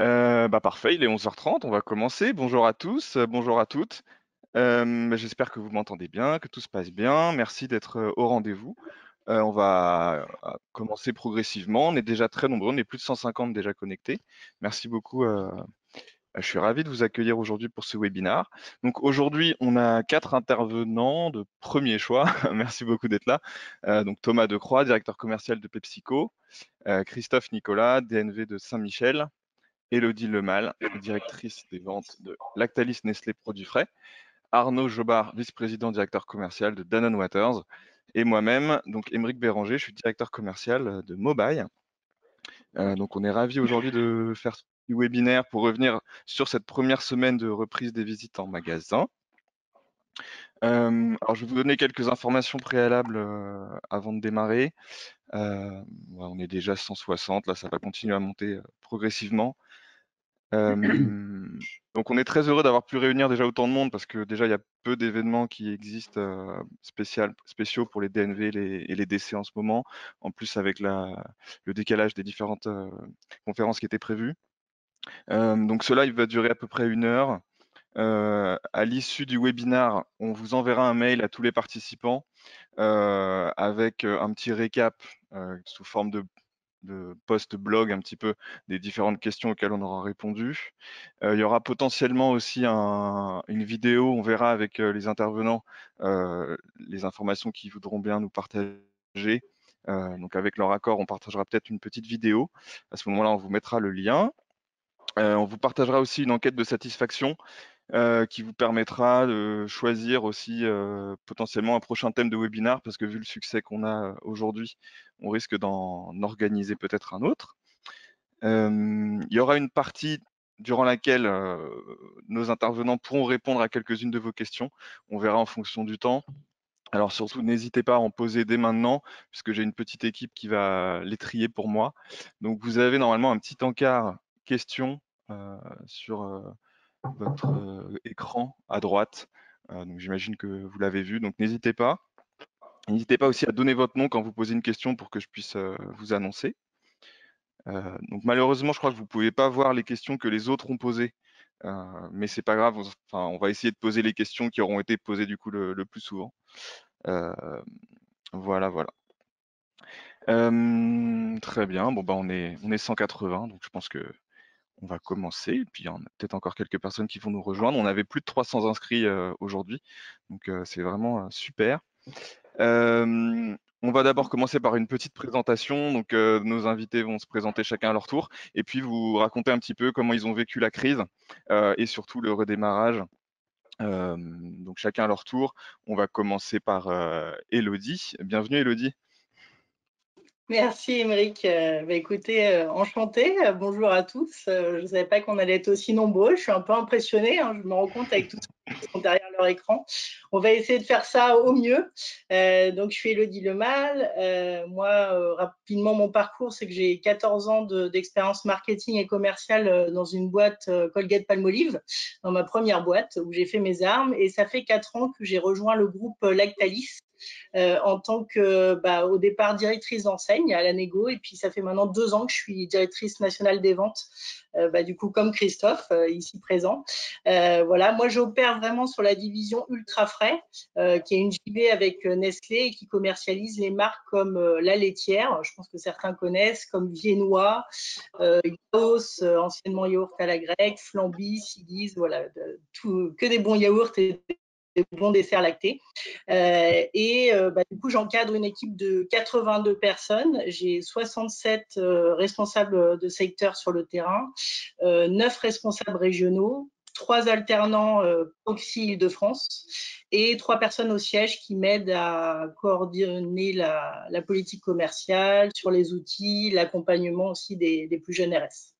Euh, bah parfait, il est 11h30, on va commencer. Bonjour à tous, euh, bonjour à toutes. Euh, J'espère que vous m'entendez bien, que tout se passe bien. Merci d'être au rendez-vous. On va commencer progressivement. On est déjà très nombreux, on est plus de 150 déjà connectés. Merci beaucoup. Je suis ravi de vous accueillir aujourd'hui pour ce webinaire. Donc aujourd'hui, on a quatre intervenants de premier choix. Merci beaucoup d'être là. Euh, donc Thomas Decroix, directeur commercial de PepsiCo, euh, Christophe Nicolas, DNV de Saint-Michel, Elodie Lemal, directrice des ventes de Lactalis Nestlé Produits Frais, Arnaud Jobard, vice-président directeur commercial de Danone Waters, et moi-même, donc Émeric Béranger, je suis directeur commercial de Mobile. Euh, donc on est ravi aujourd'hui de faire ce webinaire pour revenir sur cette première semaine de reprise des visites en magasin. Euh, alors je vais vous donner quelques informations préalables euh, avant de démarrer. Euh, on est déjà 160, là ça va continuer à monter progressivement. Donc on est très heureux d'avoir pu réunir déjà autant de monde parce que déjà il y a peu d'événements qui existent spécial, spéciaux pour les DNV les, et les DC en ce moment, en plus avec la, le décalage des différentes conférences qui étaient prévues. Donc cela il va durer à peu près une heure. À l'issue du webinar, on vous enverra un mail à tous les participants avec un petit récap sous forme de, de post-blog un petit peu des différentes questions auxquelles on aura répondu. Il y aura potentiellement aussi un, une vidéo, on verra avec les intervenants les informations qu'ils voudront bien nous partager. Donc avec leur accord, on partagera peut-être une petite vidéo. À ce moment-là, on vous mettra le lien. Euh, on vous partagera aussi une enquête de satisfaction euh, qui vous permettra de choisir aussi euh, potentiellement un prochain thème de webinar parce que vu le succès qu'on a aujourd'hui, on risque d'en organiser peut-être un autre. Il y aura une partie durant laquelle nos intervenants pourront répondre à quelques-unes de vos questions. On verra en fonction du temps. Alors surtout, n'hésitez pas à en poser dès maintenant, puisque j'ai une petite équipe qui va les trier pour moi. Donc vous avez normalement un petit encart questions sur euh, votre euh, écran à droite. Euh, donc j'imagine que vous l'avez vu, donc n'hésitez pas. N'hésitez pas aussi à donner votre nom quand vous posez une question pour que je puisse euh, vous annoncer. Euh, donc malheureusement, je crois que vous ne pouvez pas voir les questions que les autres ont posées, euh, mais c'est pas grave. Enfin, on va essayer de poser les questions qui auront été posées du coup le, plus souvent. Euh, voilà, voilà. Euh, très bien. Bon bah on est on est 180, donc je pense que on va commencer. Et puis, il y en a peut-être encore quelques personnes qui vont nous rejoindre. On avait plus de 300 inscrits euh, aujourd'hui, donc euh, c'est vraiment super. On va d'abord commencer par une petite présentation. Donc, nos invités vont se présenter chacun à leur tour et puis vous raconter un petit peu comment ils ont vécu la crise euh, et surtout le redémarrage. Donc, chacun à leur tour. On va commencer par Elodie. Bienvenue, Elodie. Merci Émeric. Euh, bah, écoutez, euh, enchanté. Euh, bonjour à tous. Euh, je ne savais pas qu'on allait être aussi nombreux. Je suis un peu impressionnée. Hein, je me rends compte avec tous ceux qui sont derrière leur écran. On va essayer de faire ça au mieux. Donc, je suis Elodie Lemal. Moi, rapidement, mon parcours, c'est que j'ai 14 ans de- d'expérience marketing et commerciale dans une boîte Colgate Palmolive, dans ma première boîte où j'ai fait mes armes. Et ça fait 4 ans que j'ai rejoint le groupe Lactalis en tant que, bah, au départ, directrice d'enseigne à la Négo. Et puis, ça fait maintenant deux ans que je suis directrice nationale des ventes, euh, bah, du coup, comme Christophe, euh, ici présent. Euh, voilà, moi, j'opère vraiment sur la division ultra frais, euh, qui est une JV avec euh, Nestlé et qui commercialise les marques comme euh, La Laitière, je pense que certains connaissent, comme Viennois, euh, Yaos, euh, anciennement yaourt à la grecque, Flamby, Sidiz, voilà, que des bons yaourts et des bons desserts lactés. Euh, et euh, bah, du coup, j'encadre une équipe de 82 personnes. J'ai 67 euh, responsables de secteur sur le terrain, euh, 9 responsables régionaux, trois alternants proxy de france et trois personnes au siège qui m'aident à coordonner la, politique commerciale sur les outils, l'accompagnement aussi des, plus jeunes RS.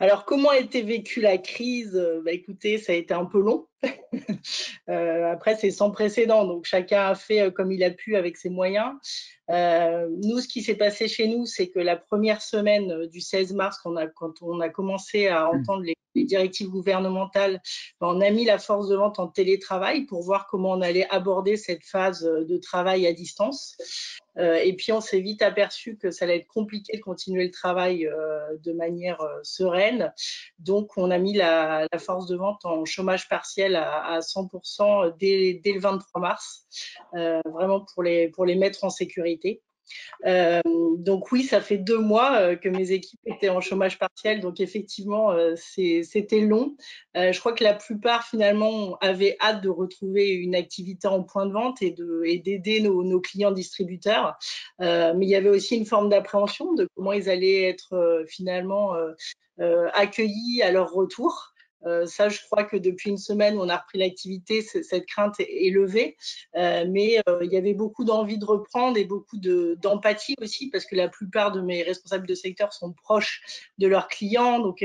Alors, comment a été vécue la crise? Bah, Écoutez, ça a été un peu long. euh, après, c'est sans précédent, donc chacun a fait euh, comme il a pu avec ses moyens. Euh, nous, ce qui s'est passé chez nous, c'est que la première semaine du 16 mars, quand on a, quand on a commencé à entendre les, les directives gouvernementales, ben, on a mis la force de vente en télétravail pour voir comment on allait aborder cette phase de travail à distance. Et puis, on s'est vite aperçu que ça allait être compliqué de continuer le travail de manière sereine. Donc, on a mis la, force de vente en chômage partiel à, 100% dès, dès, le 23 mars, vraiment pour les, pour les mettre en sécurité. Euh, donc oui, ça fait deux mois euh, que mes équipes étaient en chômage partiel, donc effectivement, euh, c'était long. je crois que la plupart finalement avaient hâte de retrouver une activité en point de vente et d'aider nos, nos, clients distributeurs. mais il y avait aussi une forme d'appréhension de comment ils allaient être finalement accueillis à leur retour. Euh, ça, je crois que depuis une semaine, on a repris l'activité, cette crainte est, levée. Euh, mais euh, il y avait beaucoup d'envie de reprendre et beaucoup d'empathie aussi, parce que la plupart de mes responsables de secteur sont proches de leurs clients, donc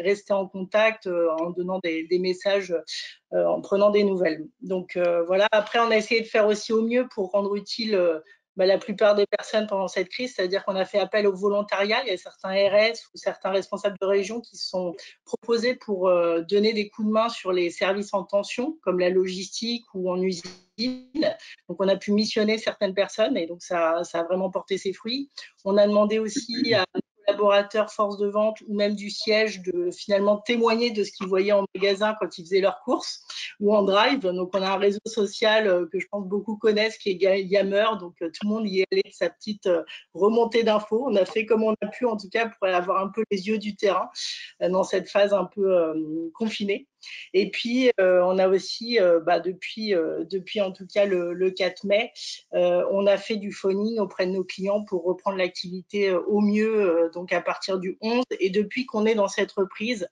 rester en contact en donnant des, des messages, en prenant des nouvelles. Donc voilà, après, on a essayé de faire aussi au mieux pour rendre utile bah, la plupart des personnes pendant cette crise, c'est-à-dire qu'on a fait appel au volontariat. Il y a certains RS ou certains responsables de région qui sont proposés pour euh, donner des coups de main sur les services en tension, comme la logistique ou en usine. Donc, on a pu missionner certaines personnes et donc ça, ça a vraiment porté ses fruits. On a demandé aussi à collaborateurs force de vente ou même du siège de finalement témoigner de ce qu'ils voyaient en magasin quand ils faisaient leurs courses ou en drive. Donc, on a un réseau social euh, que je pense beaucoup connaissent qui est Yammer. Donc, euh, tout le monde y est allé de sa petite euh, remontée d'infos. On a fait comme on a pu, en tout cas, pour avoir un peu les yeux du terrain dans cette phase un peu confinée. Et puis, euh, on a aussi, euh, bah, depuis, euh, depuis en tout cas le, 4 mai, on a fait du phoning auprès de nos clients pour reprendre l'activité au mieux, donc à partir du 11. Et depuis qu'on est dans cette reprise,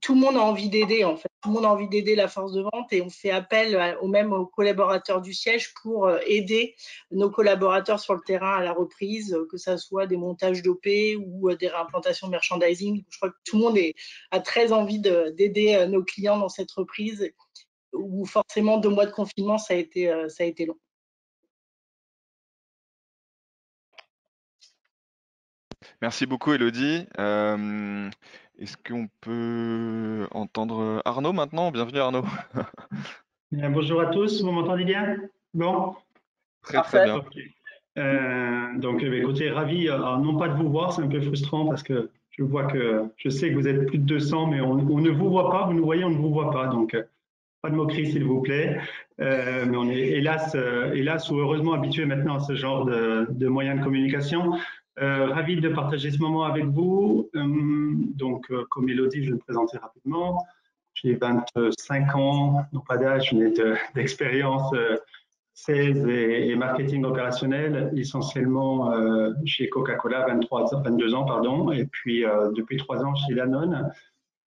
tout le monde a envie d'aider en fait. Tout le monde a envie d'aider la force de vente et on fait appel aux collaborateurs du siège pour euh, aider nos collaborateurs sur le terrain à la reprise, que ce soit des montages d'OP ou euh, des réimplantations merchandising. Je crois que tout le monde a très envie d'aider euh, nos clients dans cette reprise où forcément deux mois de confinement, ça a été long. Merci beaucoup, Elodie. Est-ce qu'on peut entendre Arnaud maintenant? Bienvenue Arnaud. bonjour à tous, vous m'entendez bien? Bon Très très bien. Euh, donc écoutez, ravi, euh, non pas de vous voir, c'est un peu frustrant parce que je vois que je sais que vous êtes plus de 200, mais on, ne vous voit pas, vous nous voyez, on ne vous voit pas. Donc euh, pas de moquerie s'il vous plaît. mais on est hélas, hélas ou heureusement habitué maintenant à ce genre de, de moyens de communication. Euh, ravi de partager ce moment avec vous. Euh, donc, euh, comme Elodie, je vais me présenter rapidement. J'ai 25 ans, non pas d'âge, mais d'expérience 16 et, marketing opérationnel, essentiellement chez Coca-Cola, 23, 22 ans, pardon, et puis depuis trois ans chez Danone,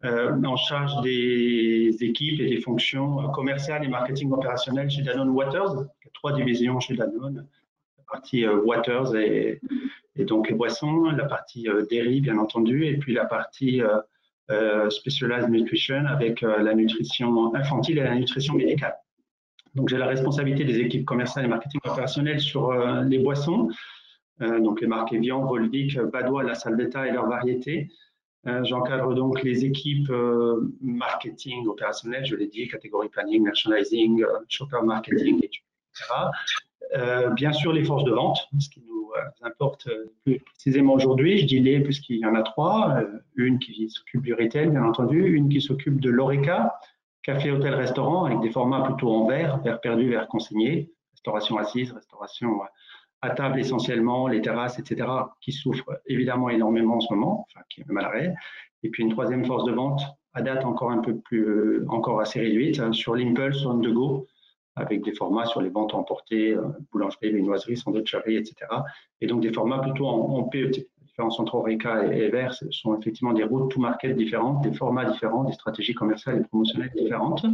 en charge des équipes et des fonctions commerciales et marketing opérationnel chez Danone Waters. Trois divisions chez Danone partie Waters et, et donc les boissons, la partie euh, dairy bien entendu, et puis la partie euh, euh, Specialized Nutrition avec la nutrition infantile et la nutrition médicale. Donc j'ai la responsabilité des équipes commerciales et marketing opérationnel sur les boissons, donc les marques Evian, Volvic, Badois, la salle d'état et leurs variétés. J'encadre donc les équipes marketing opérationnelles, je l'ai dit, catégorie planning, merchandising, shopper marketing, etc. bien sûr les forces de vente, ce qui nous importe plus précisément aujourd'hui. Je dis les puisqu'il y en a trois. Euh, une qui s'occupe du retail, bien entendu, une qui s'occupe de l'ORECA, café, hôtel, restaurant, avec des formats plutôt en verre, verre perdu, verre consigné, restauration assise, restauration à table essentiellement, les terrasses, etc., qui souffrent évidemment énormément en ce moment, enfin qui est même à l'arrêt. Et puis une troisième force de vente, à date encore un peu plus, euh, encore assez réduite, hein, sur l'impulse, on the go, avec des formats sur les ventes emportées, euh, boulangerie, viennoiserie, sandwicherie, etc. Et donc des formats plutôt en, PET. Les différences entre Oreca et, Ever sont effectivement des routes to market différentes, des formats différents, des stratégies commerciales et promotionnelles différentes.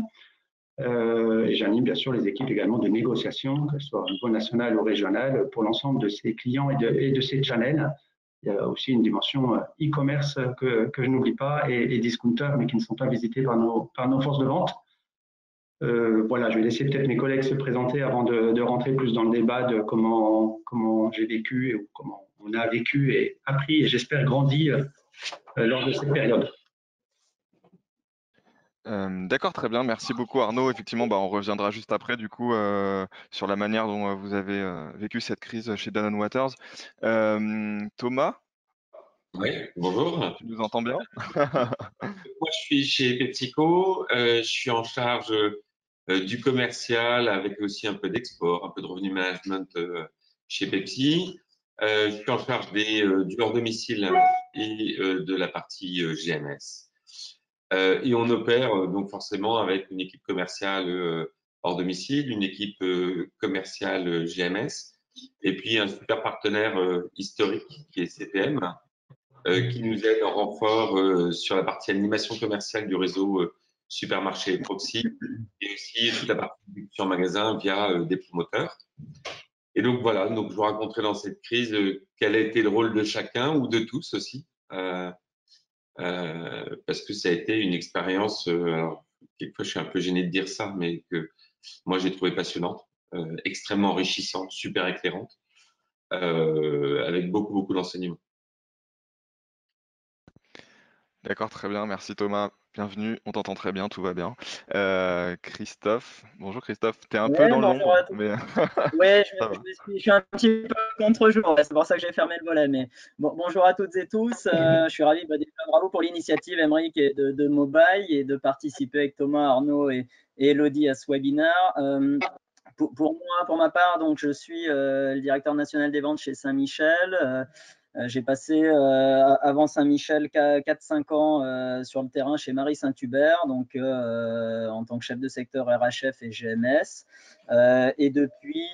Euh, et j'anime bien sûr les équipes également de négociation, que ce soit au niveau national ou régional, pour l'ensemble de ces clients et de, et ces channels. Il y a aussi une dimension euh, e-commerce que, je n'oublie pas et, et mais qui ne sont pas visités par nos forces de vente. Euh, voilà, je vais laisser peut-être mes collègues se présenter avant de, rentrer plus dans le débat de comment, comment j'ai vécu et comment on a vécu et appris et j'espère grandi euh, lors de cette période. D'accord, très bien. Merci beaucoup Arnaud. Effectivement, bah, on reviendra juste après du coup sur la manière dont vous avez vécu cette crise chez Danone Waters. Thomas, Oui, bonjour. tu nous entends bien? Moi, je suis chez PepsiCo. je suis en charge du commercial avec aussi un peu d'export, un peu de revenu management chez Pepsi. je suis en charge des, du hors domicile et de la partie GMS. Euh, et on opère euh, donc forcément avec une équipe commerciale euh, hors domicile, une équipe commerciale GMS, et puis un super partenaire historique qui est CPM, qui nous aide en renfort sur la partie animation commerciale du réseau supermarché Proxy, et aussi toute la partie sur magasin via des promoteurs. Et donc voilà, donc je vous raconterai dans cette crise quel a été le rôle de chacun ou de tous aussi. Euh, euh, parce que ça a été une expérience, euh, alors, quelquefois je suis un peu gêné de dire ça, mais que moi j'ai trouvé passionnante, euh, extrêmement enrichissante, super éclairante, avec beaucoup, beaucoup d'enseignements. D'accord, très bien, merci Thomas. Bienvenue, on t'entend très bien, tout va bien. Euh, Christophe, bonjour Christophe, tu es un peu dans l'ombre, mais... ouais, je, je, suis, un petit peu contre-jour, c'est pour ça que j'ai fermé le volet. Mais bon, bonjour à toutes et tous, euh, je suis ravi, bah, bravo pour l'initiative Emric de, de, Mobile et de participer avec Thomas, Arnaud et, Elodie à ce webinaire. Euh, pour, pour, moi, pour ma part, donc je suis le directeur national des ventes chez Saint-Michel. Euh, j'ai passé euh, avant Saint-Michel 4-5 ans euh, sur le terrain chez Marie Saint-Hubert, donc en tant que chef de secteur RHF et GMS. et depuis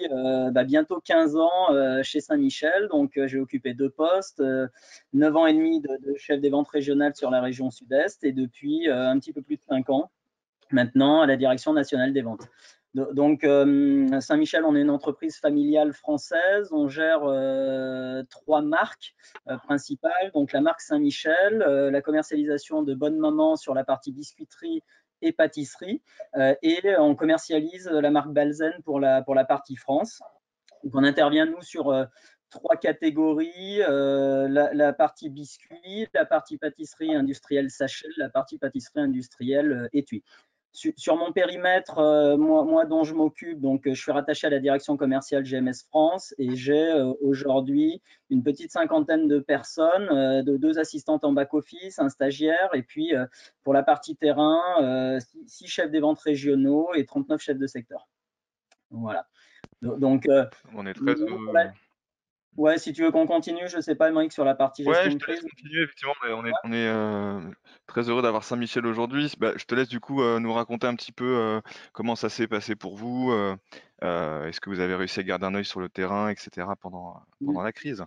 bah, bientôt 15 ans chez Saint-Michel, donc j'ai occupé deux postes, 9 ans et demi de, de chef des ventes régionales sur la région sud-est et depuis un petit peu plus de 5 ans maintenant à la direction nationale des ventes. Donc, euh, Saint-Michel, on est une entreprise familiale française. On gère euh, trois marques euh, principales. Donc, la marque Saint-Michel, la commercialisation de Bonne Maman sur la partie biscuiterie et pâtisserie. et on commercialise la marque Balzen pour la, pour la partie France. Donc, on intervient, nous, sur trois catégories, la, la, partie biscuit, la partie pâtisserie industrielle sachet, la partie pâtisserie industrielle étui sur, mon périmètre, euh, moi, dont je m'occupe, donc je suis rattaché à la direction commerciale GMS France et j'ai euh, aujourd'hui une petite cinquantaine de personnes, euh, de deux assistantes en back-office, un stagiaire et puis pour la partie terrain, six, chefs des ventes régionaux et 39 chefs de secteur. Voilà. Donc, on est très Ouais, si tu veux qu'on continue, je sais pas, Mike, sur la partie gestion ouais, je te laisse continuer, effectivement. On est, on est euh, très heureux d'avoir Saint-Michel aujourd'hui. Bah, je te laisse du coup euh, nous raconter un petit peu euh, comment ça s'est passé pour vous. Est-ce que vous avez réussi à garder un œil sur le terrain, etc. pendant, pendant la crise?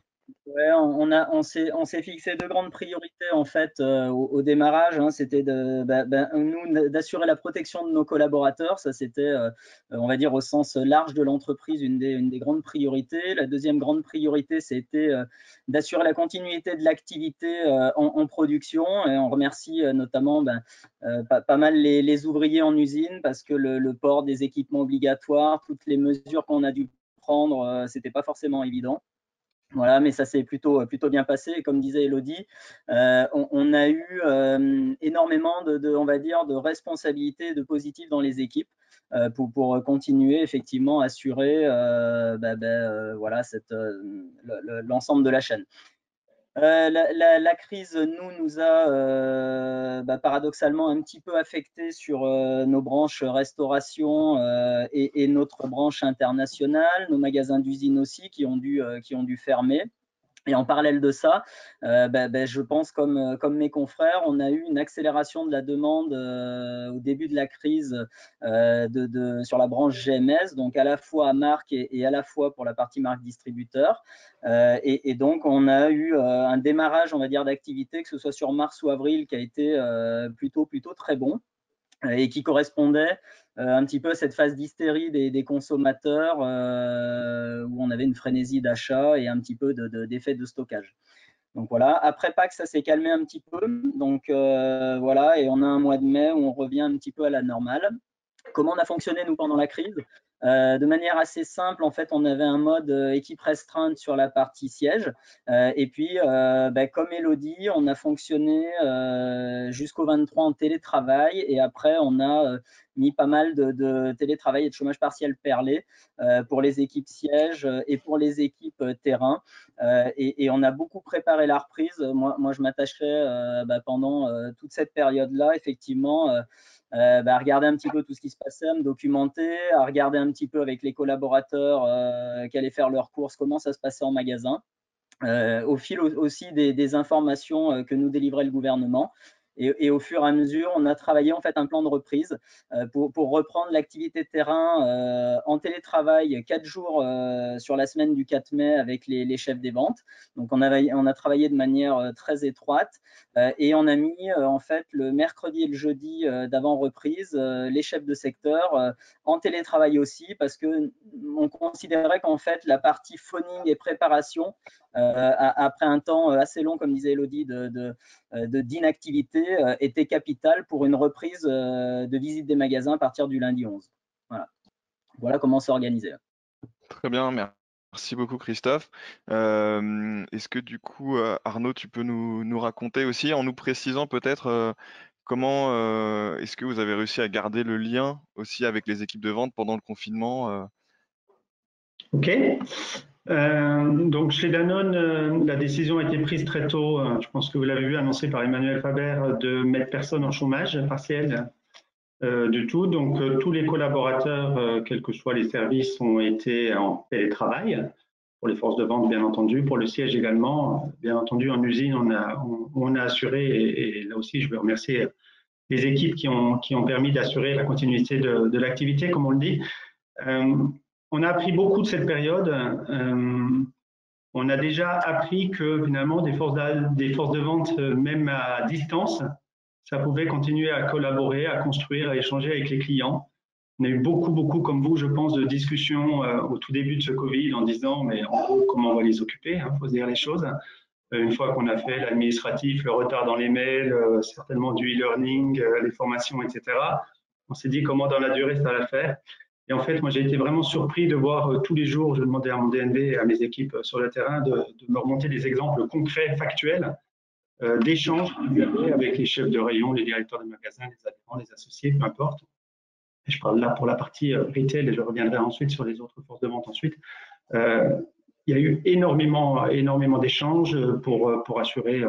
On, a, on s'est, fixé deux grandes priorités en fait euh, au, démarrage. Hein. c'était bah, bah, nous d'assurer la protection de nos collaborateurs. Ça, c'était, euh, on va dire au sens large de l'entreprise, une des, grandes priorités. La deuxième grande priorité, c'était euh, d'assurer la continuité de l'activité en, production. Et on remercie notamment ben, pas, mal les, les, ouvriers en usine parce que le, le, port des équipements obligatoires, toutes les mesures qu'on a dû prendre, c'était pas forcément évident. Voilà, mais ça s'est plutôt, plutôt bien passé. Et comme disait Elodie, euh, on, a eu euh, énormément de, on va dire, de responsabilités, de positifs dans les équipes euh, pour, pour, continuer effectivement à assurer bah, bah, l'ensemble de la chaîne. Euh, la, crise, nous, nous a euh, bah, paradoxalement un petit peu affecté sur euh, nos branches restauration et, notre branche internationale, nos magasins d'usine aussi qui ont dû, qui ont dû fermer. Et en parallèle de ça, euh, ben, ben, je pense comme, euh, comme mes confrères, on a eu une accélération de la demande euh, au début de la crise sur la branche GMS, donc à la fois à marque et, à la fois pour la partie marque distributeur. Et, et, donc on a eu un démarrage, on va dire, d'activité, que ce soit sur mars ou avril, qui a été plutôt, plutôt très bon et qui correspondait euh, un petit peu à cette phase d'hystérie des, consommateurs euh, où on avait une frénésie d'achat et un petit peu d'effet de, stockage. Donc voilà, après Pâques, ça s'est calmé un petit peu. Donc euh, voilà, et on a un mois de mai où on revient un petit peu à la normale. Comment on a fonctionné nous pendant la crise? De manière assez simple, en fait, on avait un mode équipe restreinte sur la partie siège. et puis, bah, comme Elodie, on a fonctionné jusqu'au 23 en télétravail. Et après, on a mis pas mal de, télétravail et de chômage partiel perlé pour les équipes sièges et pour les équipes terrain. Et, on a beaucoup préparé la reprise. Moi, moi je m'attacherai bah, pendant toute cette période-là, effectivement, euh, bah, regarder un petit peu tout ce qui se passait, à me documenter, à regarder un petit peu avec les collaborateurs euh, qui allaient faire leurs courses, comment ça se passait en magasin. Euh, au fil aussi des, informations que nous délivrait le gouvernement. Et, au fur et à mesure, on a travaillé en fait un plan de reprise euh, pour, reprendre l'activité de terrain euh, en télétravail quatre jours euh, sur la semaine du 4 mai avec les, chefs des ventes. Donc on a, travaillé de manière très étroite et on a mis en fait le mercredi et le jeudi d'avant reprise les chefs de secteur en télétravail aussi parce que on considérait qu'en fait la partie phoning et préparation après un temps assez long, comme disait Elodie, de d'inactivité, euh, était capital pour une reprise euh, de visite des magasins à partir du lundi 11. Voilà, voilà comment s'organiser. Très bien, merci beaucoup Christophe. Euh, est-ce que du coup, Arnaud, tu peux nous, raconter aussi, en nous précisant peut-être comment est-ce que vous avez réussi à garder le lien aussi avec les équipes de vente pendant le confinement Ok. Euh, donc chez Danone, euh, la décision a été prise très tôt, euh, je pense que vous l'avez vu annoncé par Emmanuel Faber, de mettre personne en chômage partiel du tout. Donc tous les collaborateurs, quels que soient les services, ont été en télétravail. Pour les forces de vente, bien entendu, pour le siège également. Bien entendu, en usine, on a, assuré, et, là aussi, je veux remercier les équipes qui ont, permis d'assurer la continuité de l'activité, comme on le dit on a appris beaucoup de cette période. Euh, on a déjà appris que finalement des forces, de vente, euh, même à distance, ça pouvait continuer à collaborer, à construire, à échanger avec les clients. On a eu beaucoup, beaucoup, comme vous, je pense, de discussions euh, au tout début de ce Covid en disant, mais en gros, comment on va les occuper Il hein, faut se dire les choses. Une fois qu'on a fait l'administratif, le retard dans les mails, certainement du e-learning, les formations, etc., on s'est dit comment dans la durée ça va faire. Et en fait, moi, j'ai été vraiment surpris de voir euh, tous les jours, je demandais à mon DNB et à mes équipes euh, sur le terrain de, me remonter des exemples concrets, factuels, euh, d'échanges avec les chefs de rayon, les directeurs de magasins, les adhérents, les associés, peu importe. Et je parle là pour la partie retail et je reviendrai ensuite sur les autres forces de vente ensuite. il y a eu énormément, énormément d'échanges pour, pour assurer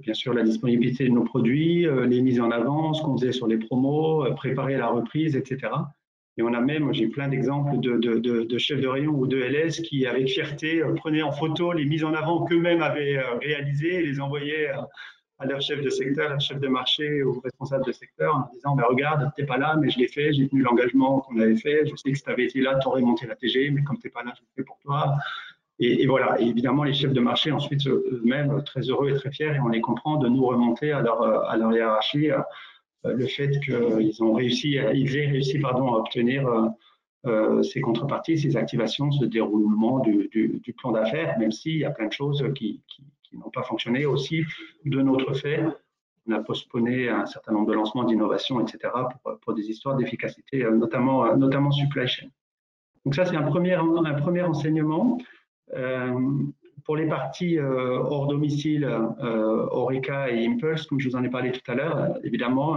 bien sûr la disponibilité de nos produits, les mises en avant, ce qu'on faisait sur les promos, préparer la reprise, etc. Et on a même, j'ai plein d'exemples de, chefs de rayon ou de LS qui, avec fierté, euh, prenaient en photo les mises en avant qu'eux-mêmes avaient euh, réalisées et les envoyaient à leur chef de secteur, leur chef de marché ou responsable de secteur en disant ben, Regarde, tu n'es pas là, mais je l'ai fait, j'ai tenu l'engagement qu'on avait fait. Je sais que si tu avais été là, tu aurais monté la TG, mais comme tu n'es pas là, je le fais pour toi. Et, voilà. Et évidemment, les chefs de marché, ensuite, eux-mêmes, très heureux et très fiers, et on les comprend, de nous remonter à leur, à leur hiérarchie euh, le fait qu'ils ont réussi, ils aient réussi pardon, à obtenir euh, euh, ces contreparties, ces activations, ce déroulement du, plan d'affaires, même s'il y a plein de choses qui, n'ont pas fonctionné aussi de notre fait. On a postponé un certain nombre de lancements d'innovation, etc., pour, des histoires d'efficacité, notamment, notamment supply chain. Donc ça, c'est un premier, un premier enseignement pour les parties euh, hors domicile, euh, Oreca et Impulse, comme je vous en ai parlé tout à l'heure, euh, évidemment,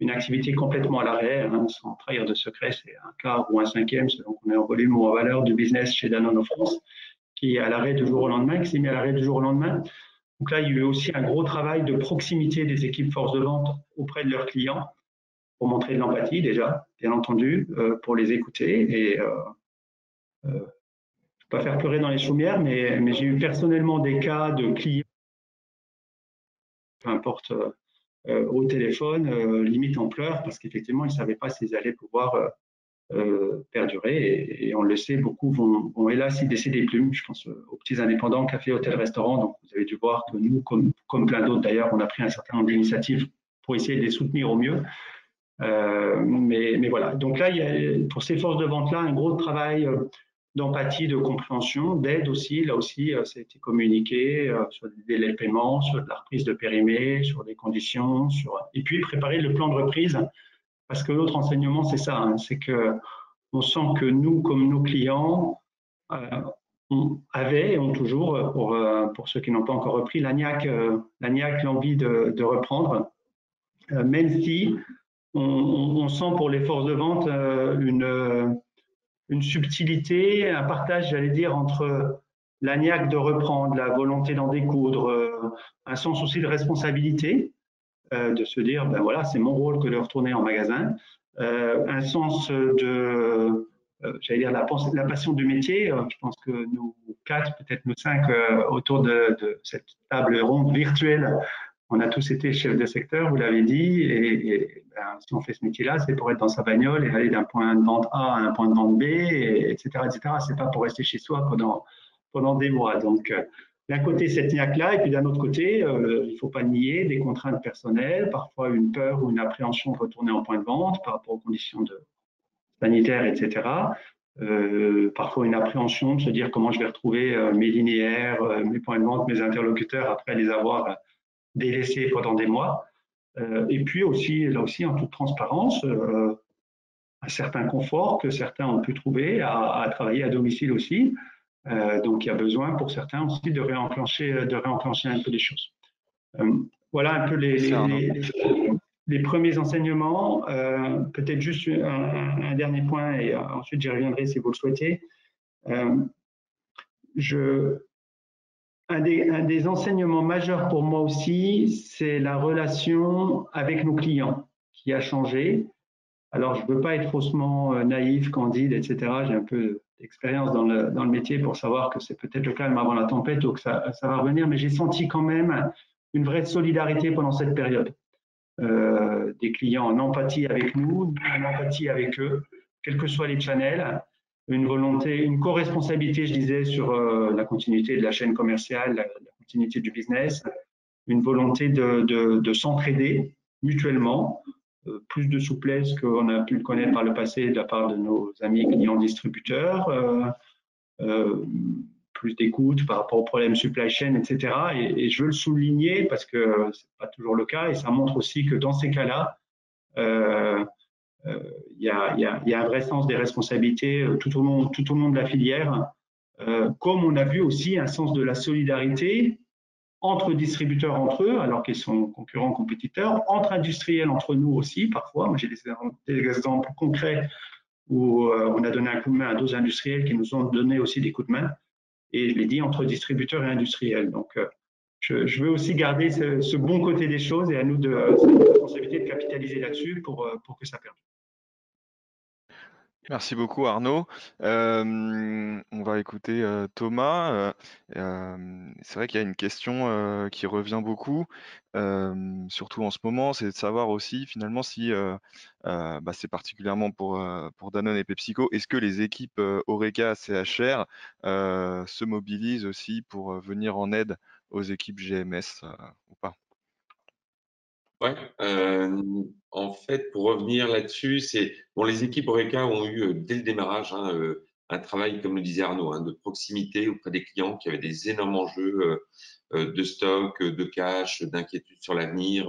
une activité complètement à l'arrêt, hein, sans trahir de secret, c'est un quart ou un cinquième, selon qu'on est en volume ou en valeur du business chez Danone France, qui est à l'arrêt du jour au lendemain, qui s'est mis à l'arrêt du jour au lendemain. Donc là, il y a eu aussi un gros travail de proximité des équipes force de vente auprès de leurs clients pour montrer de l'empathie déjà, bien entendu, pour les écouter et pas faire pleurer dans les chaumières, mais, j'ai eu personnellement des cas de clients, peu importe, euh, au téléphone, euh, limite en pleurs, parce qu'effectivement, ils ne savaient pas s'ils allaient pouvoir euh, perdurer. Et, on le sait, beaucoup vont, hélas y laisser des plumes. Je pense aux petits indépendants, café, hôtel, restaurant. Donc, vous avez dû voir que nous, comme, plein d'autres d'ailleurs, on a pris un certain nombre d'initiatives pour essayer de les soutenir au mieux. mais, voilà. Donc là, pour ces forces de vente-là, un gros travail d'empathie, de compréhension, d'aide aussi. Là aussi, euh, ça a été communiqué euh, sur des délais de paiement, sur la reprise de périmètre, sur des conditions, sur... et puis préparer le plan de reprise. Parce que l'autre enseignement, c'est ça, hein, c'est que on sent que nous, comme nos clients, avait et ont toujours, pour, pour ceux qui n'ont pas encore repris, l'ANIAC, l'envie de, de, reprendre, même si on, on, sent pour les forces de vente une, une subtilité, un partage, j'allais dire, entre l'agnac de reprendre, la volonté d'en découdre, euh, un sens aussi de responsabilité, euh, de se dire, ben voilà, c'est mon rôle que de retourner en magasin, euh, un sens de, j'allais dire, la, passion du métier. je pense que nous quatre, peut-être nous cinq, autour de, cette table ronde virtuelle, on a tous été chefs de secteur, vous l'avez dit, et, ben, si on fait ce métier-là, c'est pour être dans sa bagnole et aller d'un point de vente A à un point de vente B, et, etc., etc. C'est pas pour rester chez soi pendant pendant des mois. Donc, euh, d'un côté cette niaque-là, et puis d'un autre côté, euh, il faut pas nier des contraintes personnelles, parfois une peur ou une appréhension de retourner en point de vente par rapport aux conditions sanitaires, etc. Euh, parfois une appréhension de se dire comment je vais retrouver mes linéaires, mes points de vente, mes interlocuteurs après les avoir délaissés pendant des mois. et puis aussi, là aussi, en toute transparence, un certain confort que certains ont pu trouver à, à travailler à domicile aussi. Euh, donc, il y a besoin pour certains aussi de réenclencher, de réenclencher un peu les choses. Euh, voilà un peu les, les, premiers enseignements. Euh, peut-être juste un, dernier point et ensuite j'y reviendrai si vous le souhaitez. Je, un des, enseignements majeurs pour moi aussi, c'est la relation avec nos clients qui a changé. Alors, je ne veux pas être faussement naïf, candide, etc. J'ai un peu d'expérience dans le, métier pour savoir que c'est peut-être le calme avant la tempête ou que ça, ça va revenir, mais j'ai senti quand même une vraie solidarité pendant cette période. Euh, des clients en empathie avec nous, en empathie avec eux, quels que soient les channels, une volonté, une co-responsabilité, je disais, sur euh, la continuité de la chaîne commerciale, la, continuité du business, une volonté de, de, de s'entraider mutuellement, euh, plus de souplesse qu'on a pu le connaître par le passé de la part de nos amis clients distributeurs, euh, plus d'écoute par rapport aux problèmes supply chain, etc. Et, je veux le souligner parce que c'est pas toujours le cas et ça montre aussi que dans ces cas-là, il y, a, un vrai sens des responsabilités tout au long, tout au long de la filière, comme on a vu aussi un sens de la solidarité entre distributeurs entre eux, alors qu'ils sont concurrents, compétiteurs, entre industriels entre nous aussi, parfois. J'ai des, exemples concrets où euh, on a donné un coup de main à d'autres industriels qui nous ont donné aussi des coups de main. Et je l'ai dit, entre distributeurs et industriels. Donc, euh, je, veux aussi garder ce, bon côté des choses et à nous de, cette responsabilité de capitaliser là-dessus pour, euh, pour que ça perdure. Merci beaucoup Arnaud. on va écouter Thomas. c'est vrai qu'il y a une question qui revient beaucoup, surtout en ce moment, c'est de savoir aussi finalement si, bah, c'est particulièrement pour, pour Danone et PepsiCo, est-ce que les équipes Oreca CHR se mobilisent aussi pour venir en aide aux équipes GMS ou pas? Ouais, euh, en fait, pour revenir là-dessus, c'est bon, les équipes Oreca ont eu dès le démarrage hein, un travail, comme le disait Arnaud, hein, de proximité auprès des clients qui avaient des énormes enjeux de stock, de cash, d'inquiétude sur l'avenir.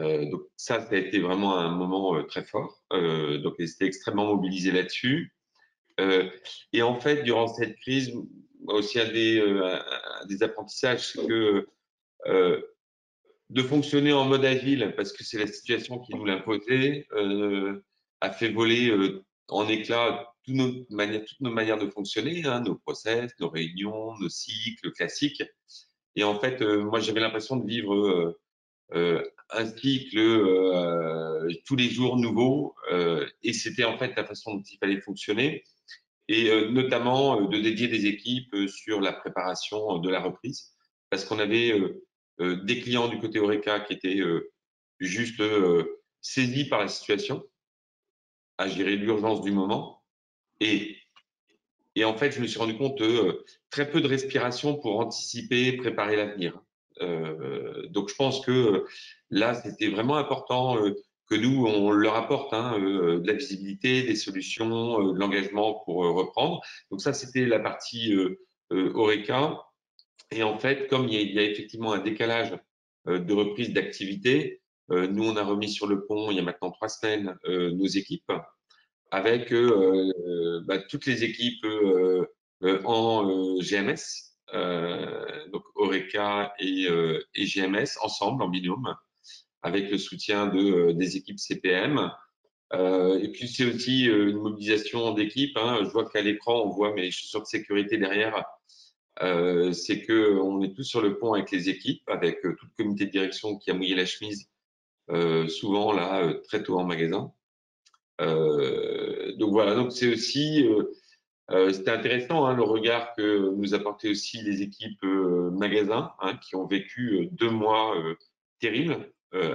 donc ça, ça a été vraiment un moment très fort. donc ils étaient extrêmement mobilisés là-dessus. et en fait, durant cette crise, aussi un des, un des apprentissages, c'est que de fonctionner en mode agile parce que c'est la situation qui nous l'imposait, euh, a fait voler euh, en éclat toutes nos, manières, toutes nos manières de fonctionner, hein, nos process, nos réunions, nos cycles classiques. Et en fait, euh, moi, j'avais l'impression de vivre euh, un cycle tous les jours nouveau. et c'était en fait la façon dont il fallait fonctionner. Et notamment de dédier des équipes sur la préparation de la reprise. Parce qu'on avait des clients du côté Oreca qui étaient euh, juste euh, saisis par la situation, à gérer l'urgence du moment. Et, et en fait, je me suis rendu compte de très peu de respiration pour anticiper, préparer l'avenir. Euh, donc, je pense que là, c'était vraiment important que nous, on leur apporte hein, de la visibilité, des solutions, de l'engagement pour reprendre. Donc, ça, c'était la partie Oreca. Et en fait, comme il y a, effectivement un décalage euh, de reprise d'activité, euh, nous, on a remis sur le pont il y a maintenant trois semaines euh, nos équipes avec bah, toutes les équipes en GMS, donc Oreca et, GMS ensemble en binôme, avec le soutien de, des équipes CPM. et puis c'est aussi une mobilisation d'équipe. Hein. Je vois qu'à l'écran on voit mes chaussures de sécurité derrière. C'est que on est tous sur le pont avec les équipes, avec tout le comité de direction qui a mouillé la chemise souvent là très tôt en magasin. donc voilà, donc c'est aussi euh, C'était intéressant hein, le regard que nous apportaient aussi les équipes euh, magasins hein, qui ont vécu euh, deux mois euh, terribles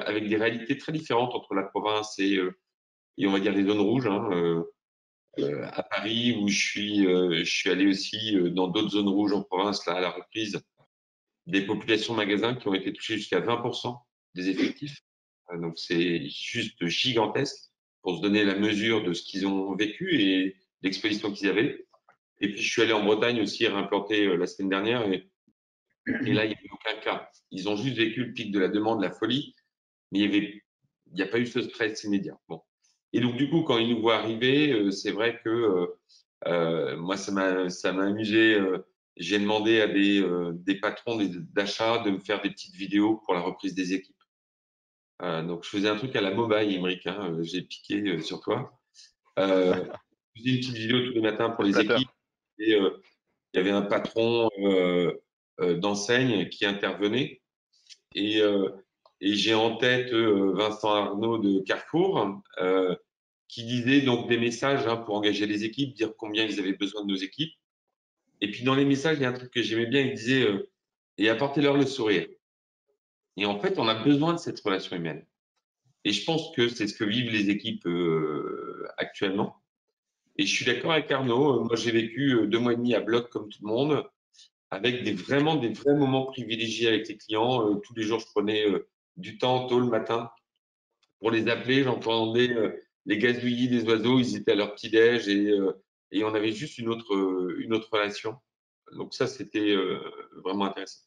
avec des réalités très différentes entre la province et, et on va dire les zones rouges. Hein, à Paris où je suis, je suis allé aussi dans d'autres zones rouges en province là à la reprise des populations magasins qui ont été touchées jusqu'à 20% des effectifs. donc c'est juste gigantesque pour se donner la mesure de ce qu'ils ont vécu et l'exposition qu'ils avaient. Et puis, je suis allé en Bretagne aussi réimplanter euh, la semaine dernière et, et là, il n'y avait aucun cas. Ils ont juste vécu le pic de la demande, la folie, mais il n'y a pas eu ce stress immédiat. Bon. Et donc, du coup, quand ils nous voient arriver, euh, c'est vrai que euh, euh, moi, ça m'a, ça m'a amusé. Euh, j'ai demandé à des, des patrons d'achat de me faire des petites vidéos pour la reprise des équipes. donc, je faisais un truc à la mobile, Emmerich. Hein, j'ai piqué sur toi. Euh, je faisais une petite vidéo tous les matins pour les équipes. Et, euh, il y avait un patron euh, euh, d'enseigne qui intervenait. Et, et j'ai en tête Vincent Arnaud de Carrefour qui disait donc des messages hein, pour engager les équipes, dire combien ils avaient besoin de nos équipes. Et puis dans les messages, il y a un truc que j'aimais bien, il disait et apportez-leur le sourire. Et en fait, on a besoin de cette relation humaine. Et je pense que c'est ce que vivent les équipes actuellement. Et je suis d'accord avec Arnaud. Moi, j'ai vécu euh, deux mois et demi à bloc comme tout le monde, avec des vraiment des vrais moments privilégiés avec les clients. Euh, tous les jours, je prenais euh, du temps tôt le matin pour les appeler. J'entendais les gazouillis des oiseaux. Ils étaient à leur petit déj et, et on avait juste une autre une autre relation. Donc ça, c'était vraiment intéressant.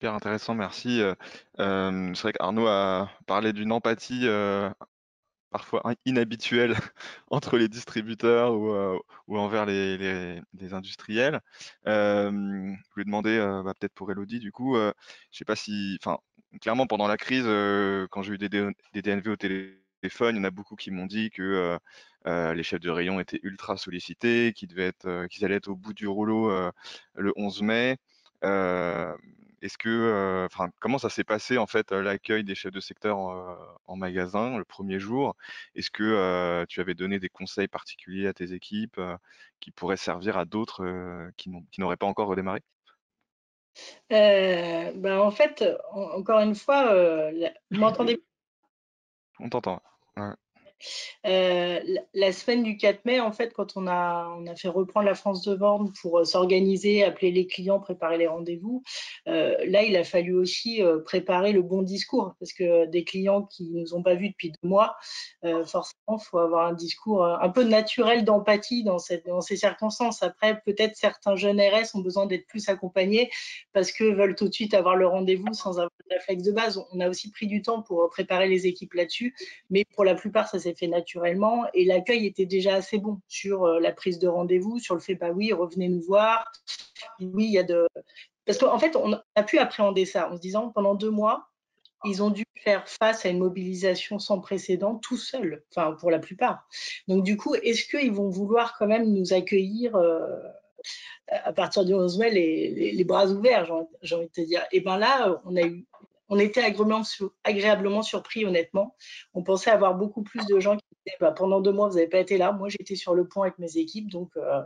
Super intéressant, merci. c'est vrai qu'Arnaud a parlé d'une empathie parfois inhabituel entre les distributeurs ou, euh, envers les, industriels. Je demander, euh, bah, peut-être pour Elodie, du coup, je sais pas si, clairement pendant la crise, quand j'ai eu des, DNV au téléphone, il y en a beaucoup qui m'ont dit que les chefs de rayon étaient ultra sollicités, qu'ils être, qu'ils allaient être au bout du rouleau le 11 mai. Est-ce que, euh, enfin, comment ça s'est passé en fait l'accueil des chefs de secteur en, magasin le premier jour? Est-ce que tu avais donné des conseils particuliers à tes équipes qui pourraient servir à d'autres qui n'auraient pas encore redémarré? Ben, en fait, encore une fois, vous m'entendez? On t'entend. Euh, la semaine du 4 mai, en fait, quand on a, fait reprendre la France de Borne pour euh, s'organiser, appeler les clients, préparer les rendez-vous, euh, là, il a fallu aussi préparer le bon discours parce que des clients qui ne nous ont pas vus depuis deux mois, forcément, il faut avoir un discours un peu naturel d'empathie dans, ces circonstances. Après, peut-être certains jeunes RS ont besoin d'être plus accompagnés parce que veulent tout de suite avoir le rendez-vous sans avoir de réflexe de base. On a aussi pris du temps pour préparer les équipes là-dessus, mais pour la plupart, ça s'est fait naturellement et l'accueil était déjà assez bon sur euh, la prise de rendez-vous, sur le fait, bah oui, revenez nous voir. Oui, il y a de. Parce qu'en fait, on a pu appréhender ça en se disant pendant deux mois, ils ont dû faire face à une mobilisation sans précédent tout seuls, enfin pour la plupart. Donc du coup, est-ce qu'ils vont vouloir quand même nous accueillir euh, à partir du 11 mai les, les, bras ouverts, j'ai envie de te dire? Et bien là, on a eu on était agréablement, surpris, honnêtement. On pensait avoir beaucoup plus de gens qui disaient bah, pendant deux mois, vous n'avez pas été là. Moi, j'étais sur le pont avec mes équipes. Donc, euh,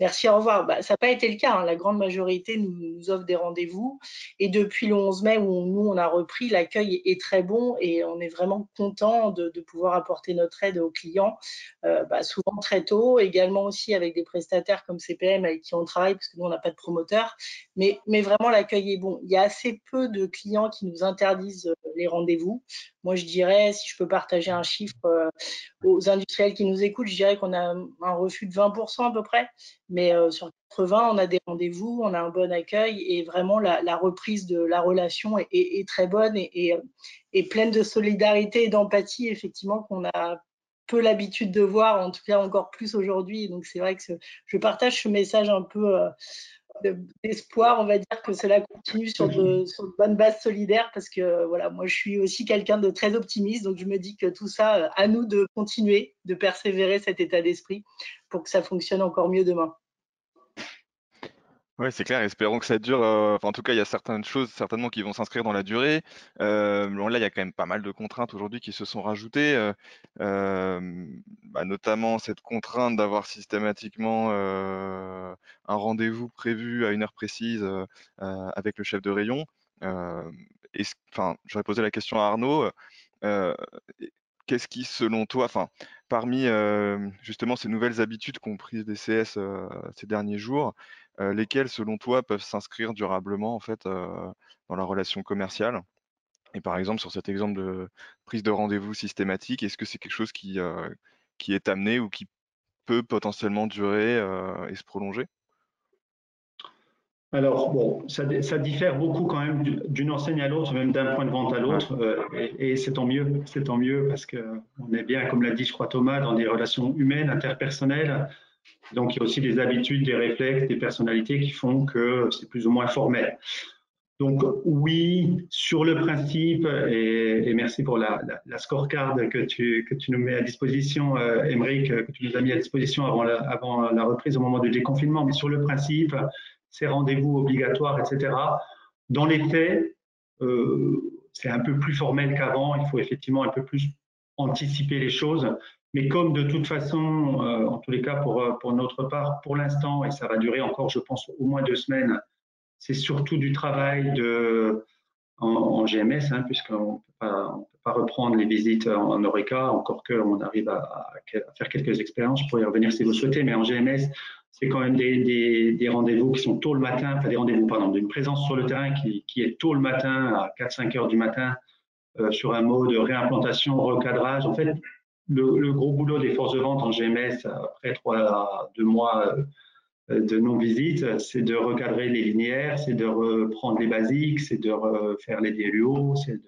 merci, au revoir. Bah, ça n'a pas été le cas. Hein. La grande majorité nous, offre des rendez-vous. Et depuis le 11 mai, où nous, on a repris, l'accueil est très bon et on est vraiment content de, pouvoir apporter notre aide aux clients, euh, bah, souvent très tôt, également aussi avec des prestataires comme CPM avec qui on travaille, parce que nous, on n'a pas de promoteur. Mais, vraiment, l'accueil est bon. Il y a assez peu de clients qui nous interdisent euh, les rendez-vous. Moi, je dirais, si je peux partager un chiffre euh, aux industriels qui nous écoutent, je dirais qu'on a un refus de 20% à peu près. Mais euh, sur 80, on a des rendez-vous, on a un bon accueil et vraiment la, reprise de la relation est, très bonne et, et, pleine de solidarité et d'empathie, effectivement, qu'on a peu l'habitude de voir, en tout cas encore plus aujourd'hui. Donc c'est vrai que je partage ce message un peu d'espoir, on va dire que cela continue sur de, sur de, bonnes bases solidaires parce que voilà, moi je suis aussi quelqu'un de très optimiste, donc je me dis que tout ça, à nous de continuer, de persévérer cet état d'esprit pour que ça fonctionne encore mieux demain. Oui, c'est clair. Espérons que ça dure. Euh, en tout cas, il y a certaines choses certainement qui vont s'inscrire dans la durée. Euh, là, il y a quand même pas mal de contraintes aujourd'hui qui se sont rajoutées, euh, bah, notamment cette contrainte d'avoir systématiquement un rendez-vous prévu à une heure précise avec le chef de rayon. enfin, j'aurais posé la question à Arnaud. Qu'est-ce qui, selon toi, enfin, parmi justement ces nouvelles habitudes qu'ont prises des CS ces derniers jours, lesquels, selon toi, peuvent s'inscrire durablement en fait euh, dans la relation commerciale? Et par exemple, sur cet exemple de prise de rendez-vous systématique, est-ce que c'est quelque chose qui, euh, qui est amené ou qui peut potentiellement durer et se prolonger? Alors, bon, ça, diffère beaucoup quand même d'une enseigne à l'autre, même d'un point de vente à l'autre, et, c'est tant mieux, c'est tant mieux parce qu'on est bien, comme l'a dit, je crois, Thomas, dans des relations humaines, interpersonnelles, donc, il y a aussi des habitudes, des réflexes, des personnalités qui font que c'est plus ou moins formel. Donc, oui, sur le principe, et, merci pour la, scorecard que tu, nous mets à disposition, euh, que tu nous as mis à disposition avant la, avant la reprise au moment du déconfinement, mais sur le principe, ces rendez-vous obligatoires, etc. Dans les faits, euh, c'est un peu plus formel qu'avant. Il faut effectivement un peu plus anticiper les choses. Mais comme de toute façon, euh, en tous les cas pour, euh, pour notre part, pour l'instant, et ça va durer encore, je pense, au moins deux semaines, c'est surtout du travail de, en, GMS, hein, puisqu'on ne peut pas reprendre les visites en, en Oreca, encore qu'on arrive à, faire quelques expériences. Je pourrais y revenir si vous souhaitez, mais en GMS, c'est quand même des, des, des rendez-vous qui sont tôt le matin, enfin des rendez-vous, pardon, d'une présence sur le terrain qui, qui est tôt le matin, à 4-5 heures du matin, euh, sur un mot de réimplantation, recadrage. En fait, le, gros boulot des forces de vente en GMS, après trois, deux mois euh, de non-visite, c'est de recadrer les linéaires, c'est de reprendre les basiques, c'est de refaire les DLUO, c'est de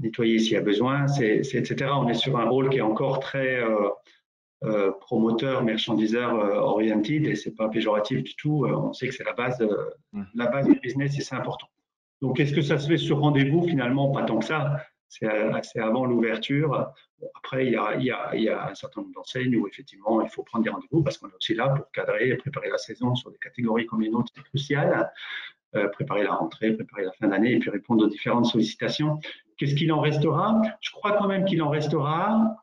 nettoyer s'il y a besoin, c'est, etc. On est sur un rôle qui est encore très euh, euh, promoteur, marchandiseur oriented et c'est pas péjoratif du tout. on sait que c'est la base, la base du business et c'est important. Donc, est-ce que ça se fait sur rendez-vous Finalement, pas tant que ça c'est avant l'ouverture. Après, il y, a, un certain nombre d'enseignes où effectivement il faut prendre des rendez-vous parce qu'on est aussi là pour cadrer et préparer la saison sur des catégories comme les nôtres, c'est crucial. Euh, préparer la rentrée, préparer la fin d'année et puis répondre aux différentes sollicitations. Qu'est-ce qu'il en restera? Je crois quand même qu'il en restera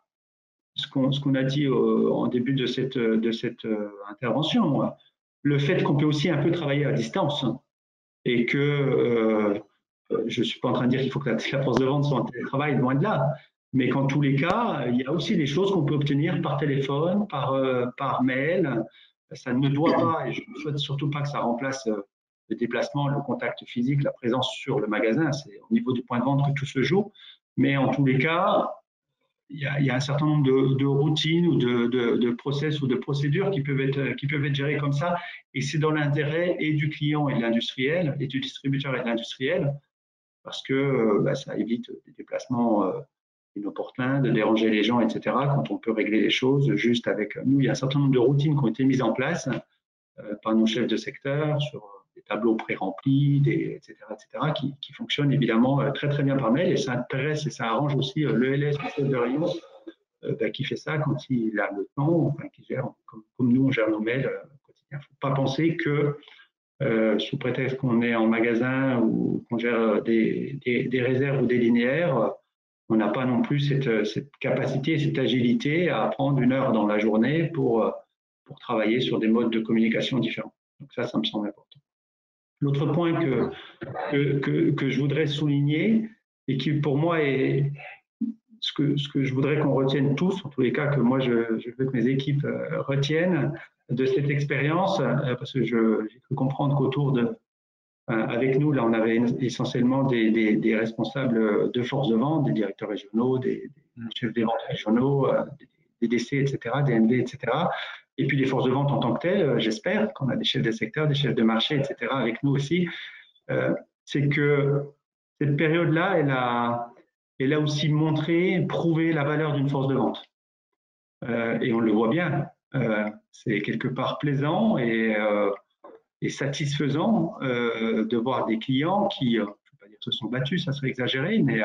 ce qu'on a dit en début de cette, euh, intervention, le fait qu'on peut aussi un peu travailler à distance et que euh, euh, je ne suis pas en train de dire qu'il faut que la, force de vente soit en télétravail, loin de là. Mais qu'en tous les cas, il y a aussi des choses qu'on peut obtenir par téléphone, par, euh, par mail. Ça ne doit pas, et je ne souhaite surtout pas que ça remplace euh, le déplacement, le contact physique, la présence sur le magasin. C'est au niveau du point de vente que tout se joue. Mais en tous les cas, il y a, un certain nombre de, de routines ou de, de, de, process ou de procédures qui peuvent être, qui peuvent être gérées comme ça. Et c'est dans l'intérêt et du client et de l'industriel, et du distributeur et de l'industriel, parce que euh, bah, ça évite des déplacements euh, inopportuns, de déranger les gens, etc. Quand on peut régler les choses juste avec nous, il y a un certain nombre de routines qui ont été mises en place euh, par nos chefs de secteur sur des tableaux pré-remplis, etc., etc., qui, qui, fonctionnent évidemment très très bien par mail et ça intéresse et ça arrange aussi l'ELS, le chef de rayon, bah, qui fait ça quand il a le temps, enfin, qui gère, comme, comme nous on gère nos mails au quotidien. Il ne faut pas penser que euh, sous prétexte qu'on est en magasin ou qu'on gère des, réserves ou des linéaires, on n'a pas non plus cette, capacité, cette agilité à prendre une heure dans la journée pour, pour travailler sur des modes de communication différents. Donc ça, ça me semble important. L'autre point que, que, que, je voudrais souligner et qui pour moi est ce que, ce que je voudrais qu'on retienne tous, en tous les cas que moi je, je veux que mes équipes euh, retiennent, de cette expérience, euh, parce que j'ai cru comprendre qu'autour de, euh, avec nous, là, on avait essentiellement des, des, responsables de force de vente, des directeurs régionaux, des, chefs des ventes régionaux, euh, des, DC, etc., des NV, etc. Et puis des forces de vente en tant que telles, j'espère qu'on a des chefs de secteur, des chefs de marché, etc., avec nous aussi. C'est que cette période-là, elle a, elle a aussi montré, prouvé la valeur d'une force de vente. et on le voit bien. C'est quelque part plaisant et, et satisfaisant de voir des clients qui, je ne vais pas dire se sont battus, ça serait exagéré, mais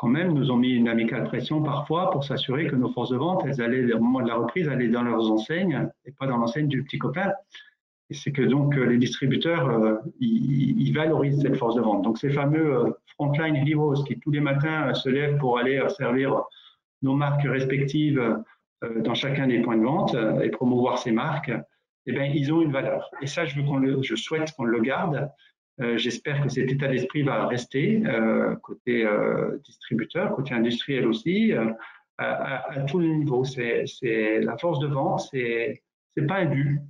quand même nous ont mis une amicale pression parfois pour s'assurer que nos forces de vente, elles allaient, au moment de la reprise, allaient dans leurs enseignes et pas dans l'enseigne du petit copain. Et c'est que donc les distributeurs, euh, ils, valorisent cette force de vente. Donc ces fameux euh, frontline heroes qui tous les matins euh, se lèvent pour aller servir nos marques respectives dans chacun des points de vente et promouvoir ces marques, eh bien, ils ont une valeur. Et ça, je, veux qu'on le, je souhaite qu'on le garde euh, j'espère que cet état d'esprit va rester euh, côté euh, distributeur, côté industriel aussi, à, à, tous les niveaux. C'est la force de vente, c'est c'est pas un dû,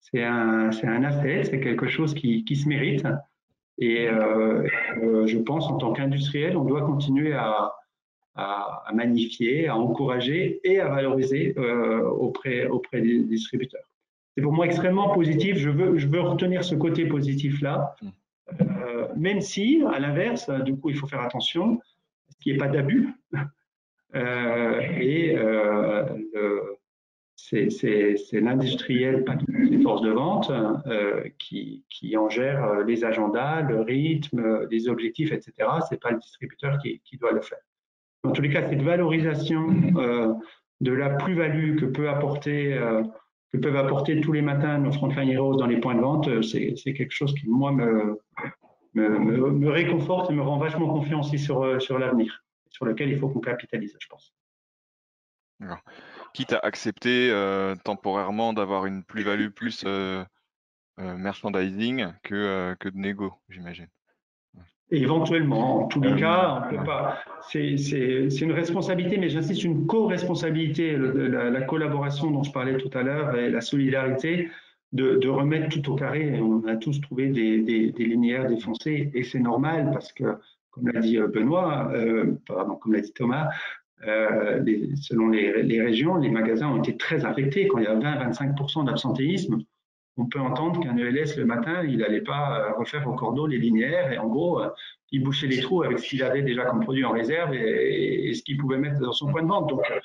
c'est un c'est un asset, c'est quelque chose qui, qui se mérite. Et je pense en tant qu'industriel, on doit continuer à, à, à, magnifier, à encourager et à valoriser auprès, auprès des distributeurs. C'est pour moi extrêmement positif. Je veux, je veux retenir ce côté positif-là. Mmh. Euh, même si, à l'inverse, du coup, il faut faire attention qu'il n'y ait pas d'abus. Euh, et euh, c'est l'industriel, pas les forces de vente, qui, qui, en gère les agendas, le rythme, les objectifs, etc. Ce n'est pas le distributeur qui, qui, doit le faire. En tous les cas, cette valorisation de la plus-value que peut apporter que peuvent apporter tous les matins nos frontline heroes dans les points de vente, euh, c'est quelque chose qui, moi, me, réconforte et me rend vachement confiant aussi sur, euh, l'avenir, sur lequel il faut qu'on capitalise, je pense. Quitte à accepter euh, temporairement d'avoir une plus-value plus, merchandising que, que de négo, j'imagine éventuellement, en tous les cas, on peut pas. C'est une responsabilité, mais j'insiste, une co-responsabilité, la, la, collaboration dont je parlais tout à l'heure et la solidarité, de, de, remettre tout au carré. On a tous trouvé des, des, des linéaires défoncés et c'est normal parce que, comme l'a dit euh, Benoît, euh, pardon, comme l'a dit Thomas, euh, les, selon les, les, régions, les magasins ont été très affectés. Quand il y a 20-25% d'absentéisme, on peut entendre qu'un ELS le matin, il n'allait pas euh, refaire au cordeau les linéaires et en gros, euh, il bouchait les trous avec ce qu'il avait déjà comme produit en réserve et, ce qu'il pouvait mettre dans son point de vente. Donc, euh,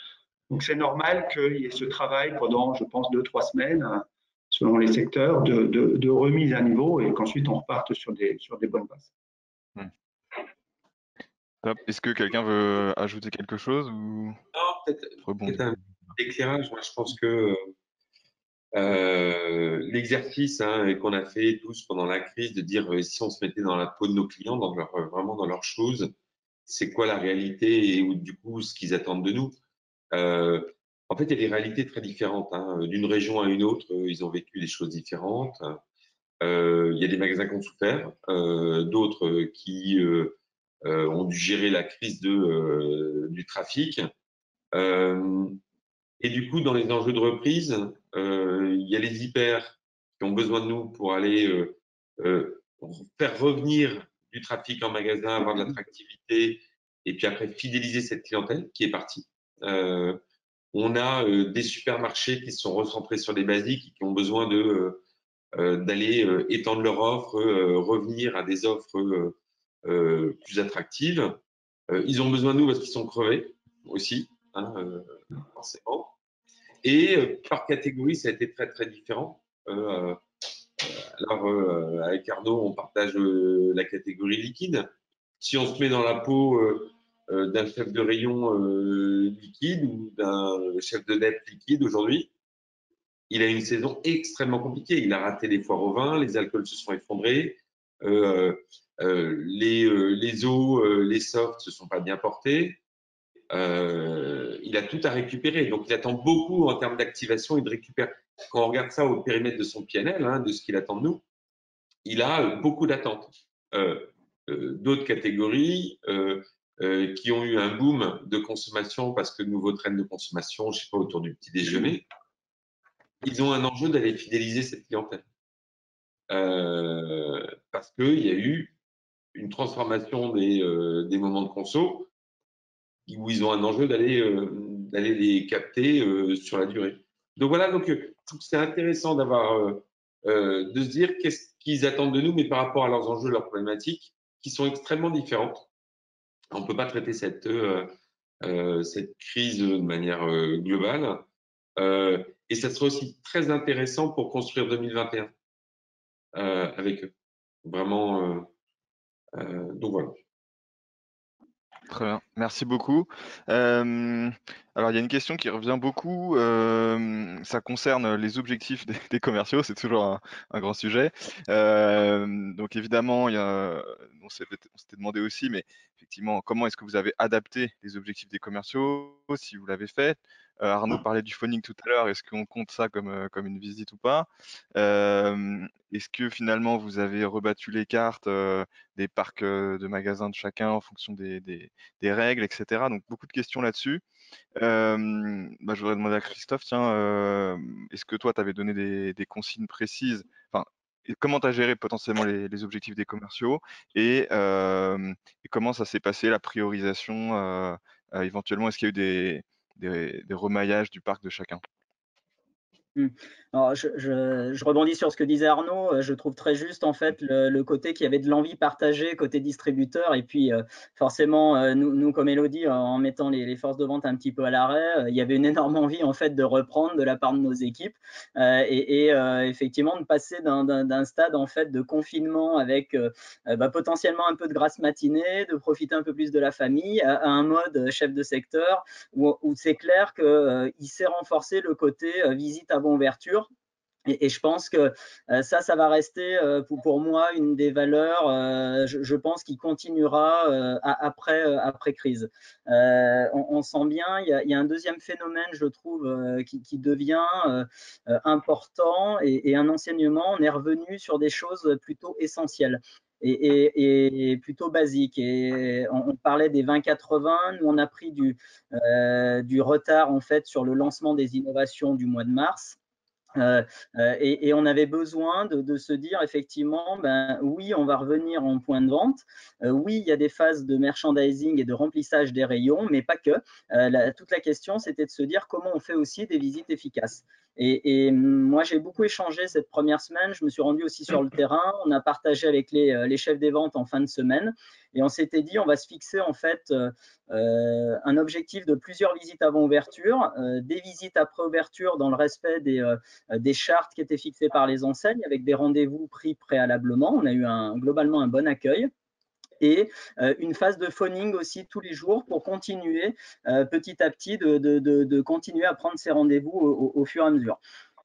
donc c'est normal qu'il y ait ce travail pendant, je pense, deux, trois semaines, selon les secteurs, de, remise à niveau et qu'ensuite on reparte sur des, sur des bonnes bases. Hmm. Est-ce que quelqu'un veut ajouter quelque chose ou... Non, peut-être un éclairage. Moi, je pense que euh, l'exercice hein, qu'on a fait tous pendant la crise de dire euh, si on se mettait dans la peau de nos clients, dans leur, euh, vraiment dans leurs choses, c'est quoi la réalité et ou, du coup ce qu'ils attendent de nous? Euh, en fait, il y a des réalités très différentes. Hein. D'une région à une autre, ils ont vécu des choses différentes. Euh, il y a des magasins qui ont souffert, d'autres qui ont dû gérer la crise de, du trafic. Et du coup, dans les enjeux de reprise, euh, il y a les hyper qui ont besoin de nous pour aller euh, euh, faire revenir du trafic en magasin, avoir de l'attractivité et puis après fidéliser cette clientèle qui est partie. On a des supermarchés qui sont recentrés sur les basiques et qui ont besoin de d'aller étendre leur offre, revenir à des offres plus attractives. ils ont besoin de nous parce qu'ils sont crevés aussi, hein, forcément. Et euh, par catégorie, ça a été très très différent. Euh, alors, euh, avec Arnaud, on partage la catégorie liquide. Si on se met dans la peau d'un chef de rayon liquide ou d'un chef de dette liquide aujourd'hui, il a une saison extrêmement compliquée. Il a raté les foires au vin, les alcools se sont effondrés, les, les eaux, les softs se sont pas bien portés. Euh, il a tout à récupérer. Donc, il attend beaucoup en termes d'activation et de récupération. Quand on regarde ça au périmètre de son PNL, hein, de ce qu'il attend de nous, il a euh, beaucoup d'attentes. Euh, D'autres catégories qui ont eu un boom de consommation parce que nouveau train de consommation, je sais pas, autour du petit déjeuner, ils ont un enjeu d'aller fidéliser cette clientèle. parce qu'il y a eu une transformation des moments de conso où ils ont un enjeu d'aller euh, d'aller les capter euh, sur la durée. Donc voilà, donc euh, c'est intéressant d'avoir de se dire qu'est-ce qu'ils attendent de nous, mais par rapport à leurs enjeux, leurs problématiques, qui sont extrêmement différentes. On ne peut pas traiter cette cette crise de manière globale. et ça sera aussi très intéressant pour construire 2021 avec eux. Vraiment. donc voilà. Très bien, merci beaucoup. Euh, alors, il y a une question qui revient beaucoup. euh, ça concerne les objectifs des, commerciaux, c'est toujours un, grand sujet. Euh, donc, évidemment, on s'était demandé aussi, mais effectivement, comment est-ce que vous avez adapté les objectifs des commerciaux, si vous l'avez fait? Euh, Arnaud parlait du phoning tout à l'heure, est-ce qu'on compte ça comme, euh, une visite ou pas? Euh, Est-ce que finalement vous avez rebattu les cartes des parcs de magasins de chacun en fonction des, règles, etc. Donc, beaucoup de questions là-dessus. Bah, je voudrais demander à Christophe, tiens, est-ce que toi, tu avais donné des, consignes précises? Comment tu as géré potentiellement les, objectifs des commerciaux? Et, comment ça s'est passé, la priorisation? Éventuellement, est-ce qu'il y a eu des, des, des remaillages du parc de chacun Mmh. Je, rebondis sur ce que disait Arnaud. Euh, je trouve très juste en fait le, côté qui avait de l'envie partagée côté distributeur. Et puis euh, forcément, euh, nous, comme Elodie, en mettant les, forces de vente un petit peu à l'arrêt, il y avait une énorme envie en fait de reprendre de la part de nos équipes et, effectivement de passer d'un stade en fait de confinement avec bah, potentiellement un peu de grasse matinée, de profiter un peu plus de la famille, à, à un mode chef de secteur où, où c'est clair qu'il s'est renforcé le côté visite à ouverture. Et, je pense que euh, ça, ça va rester euh, pour, moi une des valeurs, euh, je, pense, qui continuera après, après crise. On, sent bien, il y, a, un deuxième phénomène, je trouve, qui, qui, devient important et, et, un enseignement. On est revenu sur des choses plutôt essentielles. Et, plutôt basiques. Et on, parlait des 20-80, nous on a pris du, du retard en fait sur le lancement des innovations du mois de mars. Euh, euh, et, et, on avait besoin de, de, se dire effectivement, ben oui, on va revenir en point de vente. Euh, oui, il y a des phases de merchandising et de remplissage des rayons, mais pas que. La, toute la question, c'était de se dire comment on fait aussi des visites efficaces. Et, et moi, j'ai beaucoup échangé cette première semaine. Je me suis rendu aussi sur le terrain. On a partagé avec les, les chefs des ventes en fin de semaine, et on s'était dit, on va se fixer en fait euh, un objectif de plusieurs visites avant ouverture, euh, des visites après ouverture dans le respect des, euh, chartes qui étaient fixées par les enseignes avec des rendez-vous pris préalablement. On a eu globalement un bon accueil et euh, une phase de phoning aussi tous les jours pour continuer euh, petit à petit de, continuer à prendre ces rendez-vous au, fur et à mesure.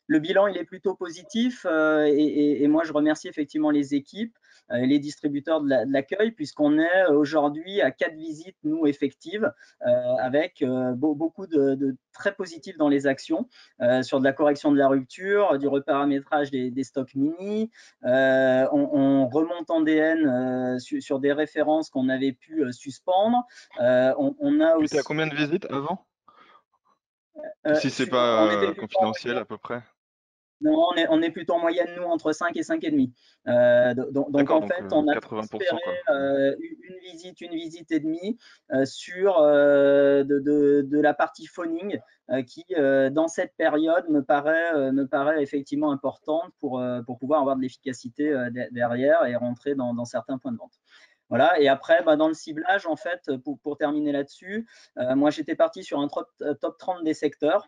Le bilan, il est plutôt positif euh, et, moi, je remercie effectivement les équipes euh, les distributeurs de l'accueil, puisqu'on est aujourd'hui à quatre visites, nous, effectives, euh, avec euh, beaucoup de, de, très positifs dans les actions, sur de la correction de la rupture, du reparamétrage des, des stocks mini. On, on, remonte en DN sur, sur, des références qu'on avait pu suspendre. On, on, a aussi... à combien de visites avant? Si c'est pas confidentiel à peu près non, on est, on est, plutôt en moyenne, nous, entre 5 et 5,5. Euh, donc, donc, en fait, on a espéré euh, une visite, une visite et demie euh, sur euh, de, de, de, la partie phoning euh, qui, euh, dans cette période, me paraît, me paraît effectivement importante pour, pour pouvoir avoir de l'efficacité derrière et rentrer dans, dans, certains points de vente. Voilà. Et après, bah, dans le ciblage, en fait, pour, pour terminer là-dessus, moi, j'étais parti sur un top, top 30 des secteurs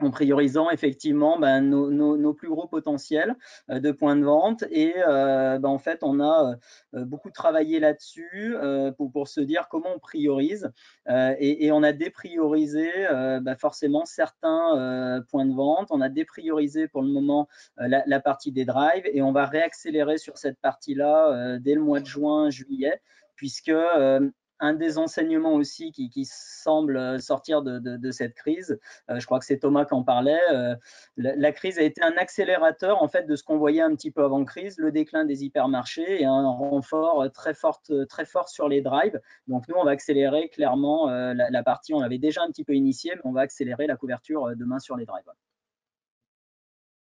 en priorisant effectivement ben, nos, plus gros potentiels euh, de points de vente. Et euh, ben, en fait, on a euh, beaucoup travaillé là-dessus pour, se dire comment on priorise. Et, on a dépriorisé ben, forcément certains points de vente. On a dépriorisé pour le moment la, partie des drives et on va réaccélérer sur cette partie-là dès le mois de juin, juillet, puisque un des enseignements aussi qui, semble sortir de, cette crise, euh, je crois que c'est Thomas qui en parlait, euh, la, crise a été un accélérateur en fait de ce qu'on voyait un petit peu avant crise, le déclin des hypermarchés et un renfort très fort, très fort sur les drives. Donc nous, on va accélérer clairement euh, la, la, partie, on l'avait déjà un petit peu initiée, mais on va accélérer la couverture demain sur les drives.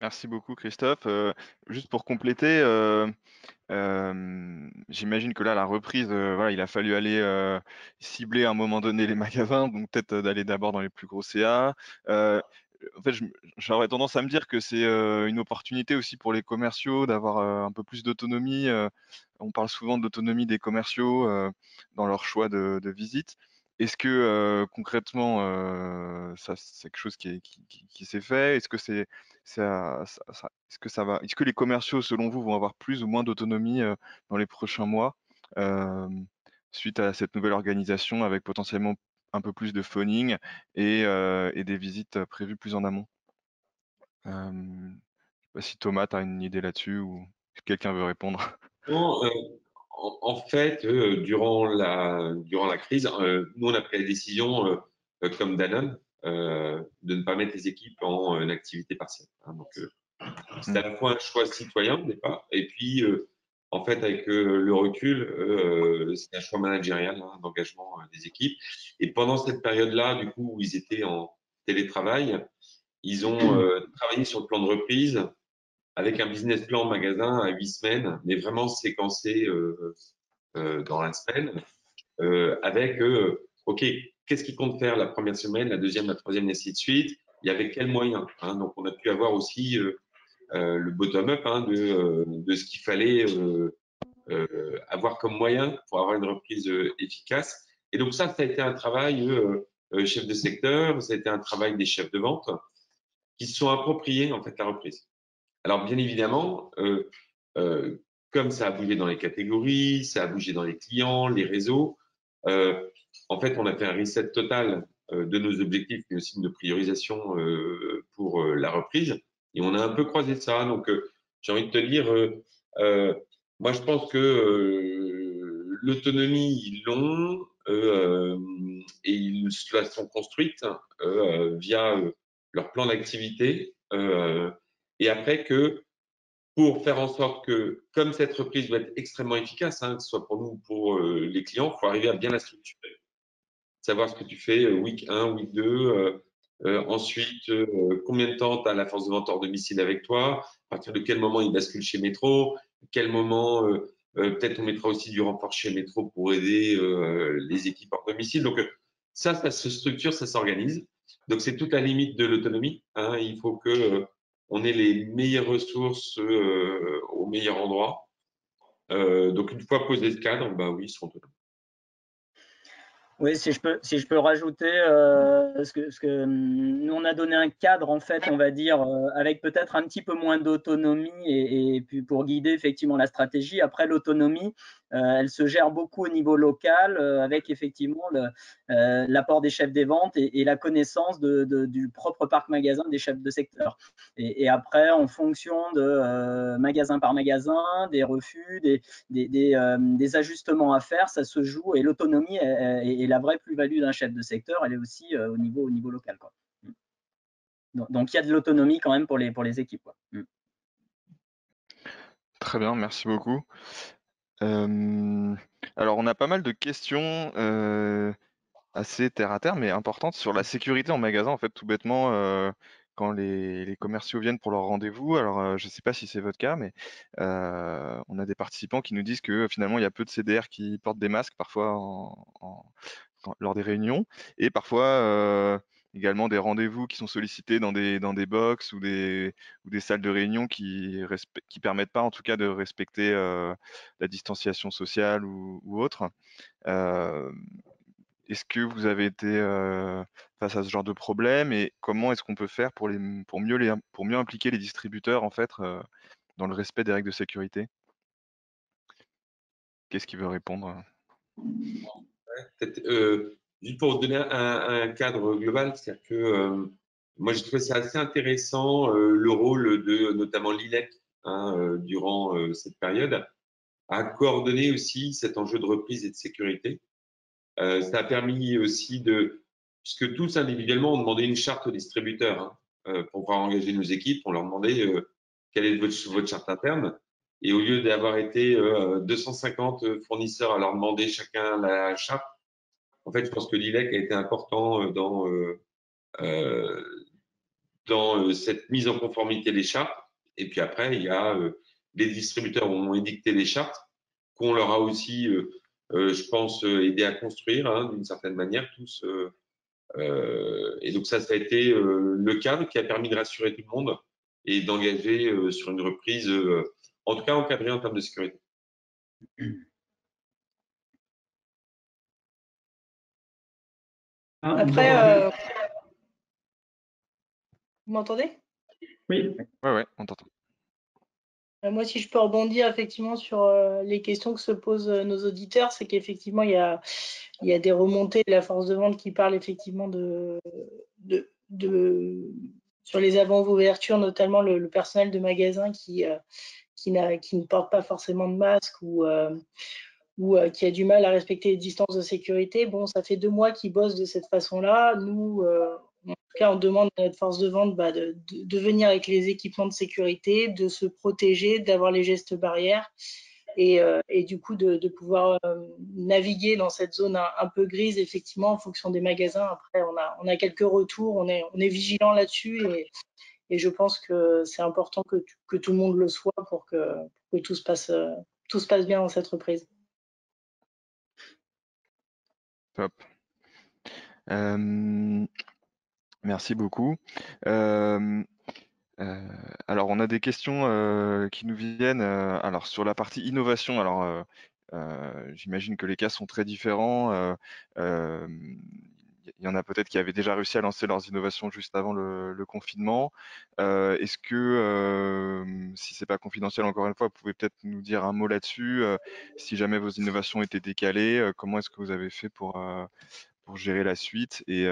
Merci beaucoup Christophe. Euh, juste pour compléter, euh, euh, j'imagine que là la reprise, il a fallu aller cibler à un moment donné les magasins, donc peut-être d'aller d'abord dans les plus gros CA. en fait, j'aurais tendance à me dire que c'est une opportunité aussi pour les commerciaux d'avoir un peu plus d'autonomie. on parle souvent de l'autonomie des commerciaux dans leur choix de, de visite. Est-ce que concrètement, ça c'est quelque chose qui, qui, s'est fait? Est-ce que c'est est-ce que ça va Est-ce que les commerciaux, selon vous, vont avoir plus ou moins d'autonomie dans les prochains mois suite à cette nouvelle organisation avec potentiellement un peu plus de phoning et, des visites prévues plus en amont? Je ne sais pas si Thomas, tu as une idée là-dessus ou quelqu'un veut répondre? Non, en, fait, euh, durant, la, durant la crise, euh, nous, on a pris la décision, euh, comme Danone, de ne pas mettre les équipes en activité partielle. Hein. donc, c'est à la fois un choix citoyen au départ, et puis, en fait, avec le recul, c'est un choix managérial hein, d'engagement des équipes. Et pendant cette période-là, du coup, où ils étaient en télétravail, ils ont travaillé sur le plan de reprise avec un business plan magasin à huit semaines, mais vraiment séquencé euh, euh, dans la semaine, euh, avec OK, qu'est-ce qu'ils comptent faire la première semaine, la deuxième, la troisième, et ainsi de suite. Y avait quels moyens hein. Donc, on a pu avoir aussi le bottom-up hein, de, de, ce qu'il fallait avoir comme moyen pour avoir une reprise efficace. Et donc, ça, ça a été un travail chef de secteur, ça a été un travail des chefs de vente qui se sont appropriés en fait la reprise. Alors, bien évidemment, euh, euh, comme ça a bougé dans les catégories, ça a bougé dans les clients, les réseaux, euh, en fait, on a fait un reset total de nos objectifs, mais aussi de priorisation pour la reprise. Et on a un peu croisé ça. Donc, j'ai envie de te dire, moi, je pense que l'autonomie, ils l'ont et ils la sont construites via leur plan d'activité. Et après que pour faire en sorte que, comme cette reprise doit être extrêmement efficace, hein, que ce soit pour nous ou pour euh, les clients, il faut arriver à bien la structurer. Savoir ce que tu fais euh, week 1, week 2, euh, ensuite combien de temps tu as la force de vente hors domicile avec toi, à partir de quel moment il bascule chez Métro, quel moment peut-être on mettra aussi du renfort chez Métro pour aider les équipes hors domicile. Donc ça, ça se structure, ça s'organise. Donc c'est toute la limite de l'autonomie. Hein. Il faut que on ait les meilleures ressources euh, au meilleur endroit. Euh, donc, une fois posé ce cadre, bah oui, ils seront autonomes. Oui, si je peux, si je peux rajouter, euh, ce que, ce que nous on a donné un cadre en fait, on va dire, euh, avec peut-être un petit peu moins d'autonomie et, puis pour guider effectivement la stratégie. Après l'autonomie, elle se gère beaucoup au niveau local euh, avec effectivement euh, l'apport des chefs des ventes et, la connaissance du propre parc magasin des chefs de secteur. Et, après, en fonction de magasin par magasin, des refus, des, ajustements à faire, ça se joue et l'autonomie est, la vraie plus-value d'un chef de secteur, elle est aussi au, niveau, au niveau local. Quoi. Donc, il y a de l'autonomie quand même pour les, équipes. Quoi. Très bien, merci beaucoup alors on a pas mal de questions, assez terre à terre, mais importantes sur la sécurité en magasin. En fait, tout bêtement, quand les commerciaux viennent pour leur rendez-vous, alors, je ne sais pas si c'est votre cas, mais, on a des participants qui nous disent que finalement il y a peu de CDR qui portent des masques parfois lors des réunions et parfois, également des rendez-vous qui sont sollicités dans des, dans des box ou des, ou des salles de réunion qui qui permettent pas en tout cas de respecter euh, la distanciation sociale ou, autre. Euh, est-ce que vous avez été euh, face à ce genre de problème et comment est-ce qu'on peut faire pour, les, pour, mieux les, pour mieux impliquer les distributeurs en fait dans le respect des règles de sécurité? Qu'est-ce qui veut répondre? Juste pour donner un, cadre global, c'est-à-dire que euh, moi j'ai trouvé ça assez intéressant euh, le rôle de notamment l'ILEC hein, euh, durant cette période à coordonner aussi cet enjeu de reprise et de sécurité. ça a permis aussi de, puisque tous individuellement on demandait une charte aux distributeurs hein, pour pouvoir engager nos équipes, on leur demandait quelle est votre, votre, charte interne. Et au lieu d'avoir été 250 fournisseurs à leur demander chacun la charte, en fait, je pense que l'ILEC a été important euh, dans, euh, euh, cette mise en conformité des chartes. Et puis après, il y a les distributeurs ont édicté les chartes qu'on leur a aussi, je pense, aidé à construire hein, d'une certaine manière tous. et donc ça, ça a été le cadre qui a permis de rassurer tout le monde et d'engager sur une reprise, en tout cas encadrée en termes de sécurité. Ah, Après, vous m'entendez? Oui. Ouais, ouais, on t'entend. Euh, moi, si je peux rebondir effectivement sur euh, les questions que se posent euh, nos auditeurs, c'est qu'effectivement, il y a, il y a des remontées de la force de vente qui parlent effectivement de, de, de sur les avant-ouvertures, notamment le, personnel de magasin qui, qui, qui, ne porte pas forcément de masque ou, ou qui a du mal à respecter les distances de sécurité. Bon, ça fait deux mois qu'ils bossent de cette façon-là. Nous, en tout cas, on demande à notre force de vente bah, de, venir avec les équipements de sécurité, de se protéger, d'avoir les gestes barrières et, euh, du coup de, pouvoir euh, naviguer dans cette zone un, peu grise, effectivement, en fonction des magasins. Après, on a, quelques retours, on est, vigilant là-dessus et, je pense que c'est important que, tout le monde le soit pour que, que tout, se passe, tout se passe bien dans cette reprise. Merci beaucoup. Alors, on a des questions qui nous viennent. Alors, sur la partie innovation, alors j'imagine que les cas sont très différents. Il y en a peut-être qui avaient déjà réussi à lancer leurs innovations juste avant le, confinement. Est-ce que, si c'est pas confidentiel encore une fois, vous pouvez peut-être nous dire un mot là-dessus, si jamais vos innovations étaient décalées, comment est-ce que vous avez fait pour, pour gérer la suite et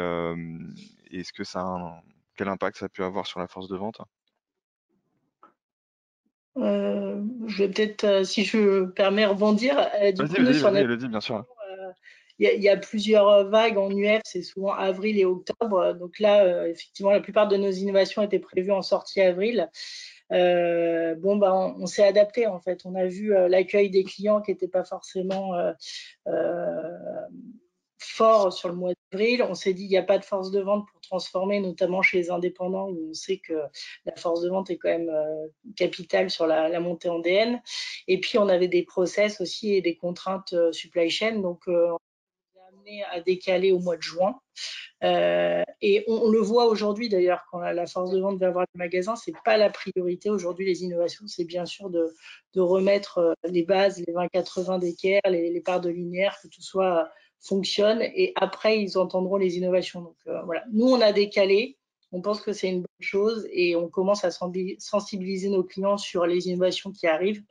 est-ce que ça a quel impact ça a pu avoir sur la force de vente? Euh, je vais peut-être, euh, si je permets, rebondir. Euh, vas-y, vas-y, bien sûr. Il y, a plusieurs vagues en UF, c'est souvent avril et octobre. Donc là, effectivement, la plupart de nos innovations étaient prévues en sortie avril. bon, bah, on, s'est adapté en fait. On a vu l'accueil des clients qui n'était pas forcément fort sur le mois d'avril. On s'est dit qu'il n'y a pas de force de vente pour transformer, notamment chez les indépendants, où on sait que la force de vente est quand même euh, capitale sur la, montée en DN. Et puis, on avait des process aussi et des contraintes euh, supply chain. Donc, euh, amené à décaler au mois de juin. et on, le voit aujourd'hui d'ailleurs, quand la, force de vente va voir le magasin, c'est pas la priorité aujourd'hui. Les innovations, c'est bien sûr de, remettre les bases, les 20-80 d'équerre, les, parts de linéaire, que tout soit fonctionne et après ils entendront les innovations. Donc euh, voilà, nous on a décalé, on pense que c'est une bonne chose et on commence à sensibiliser nos clients sur les innovations qui arrivent.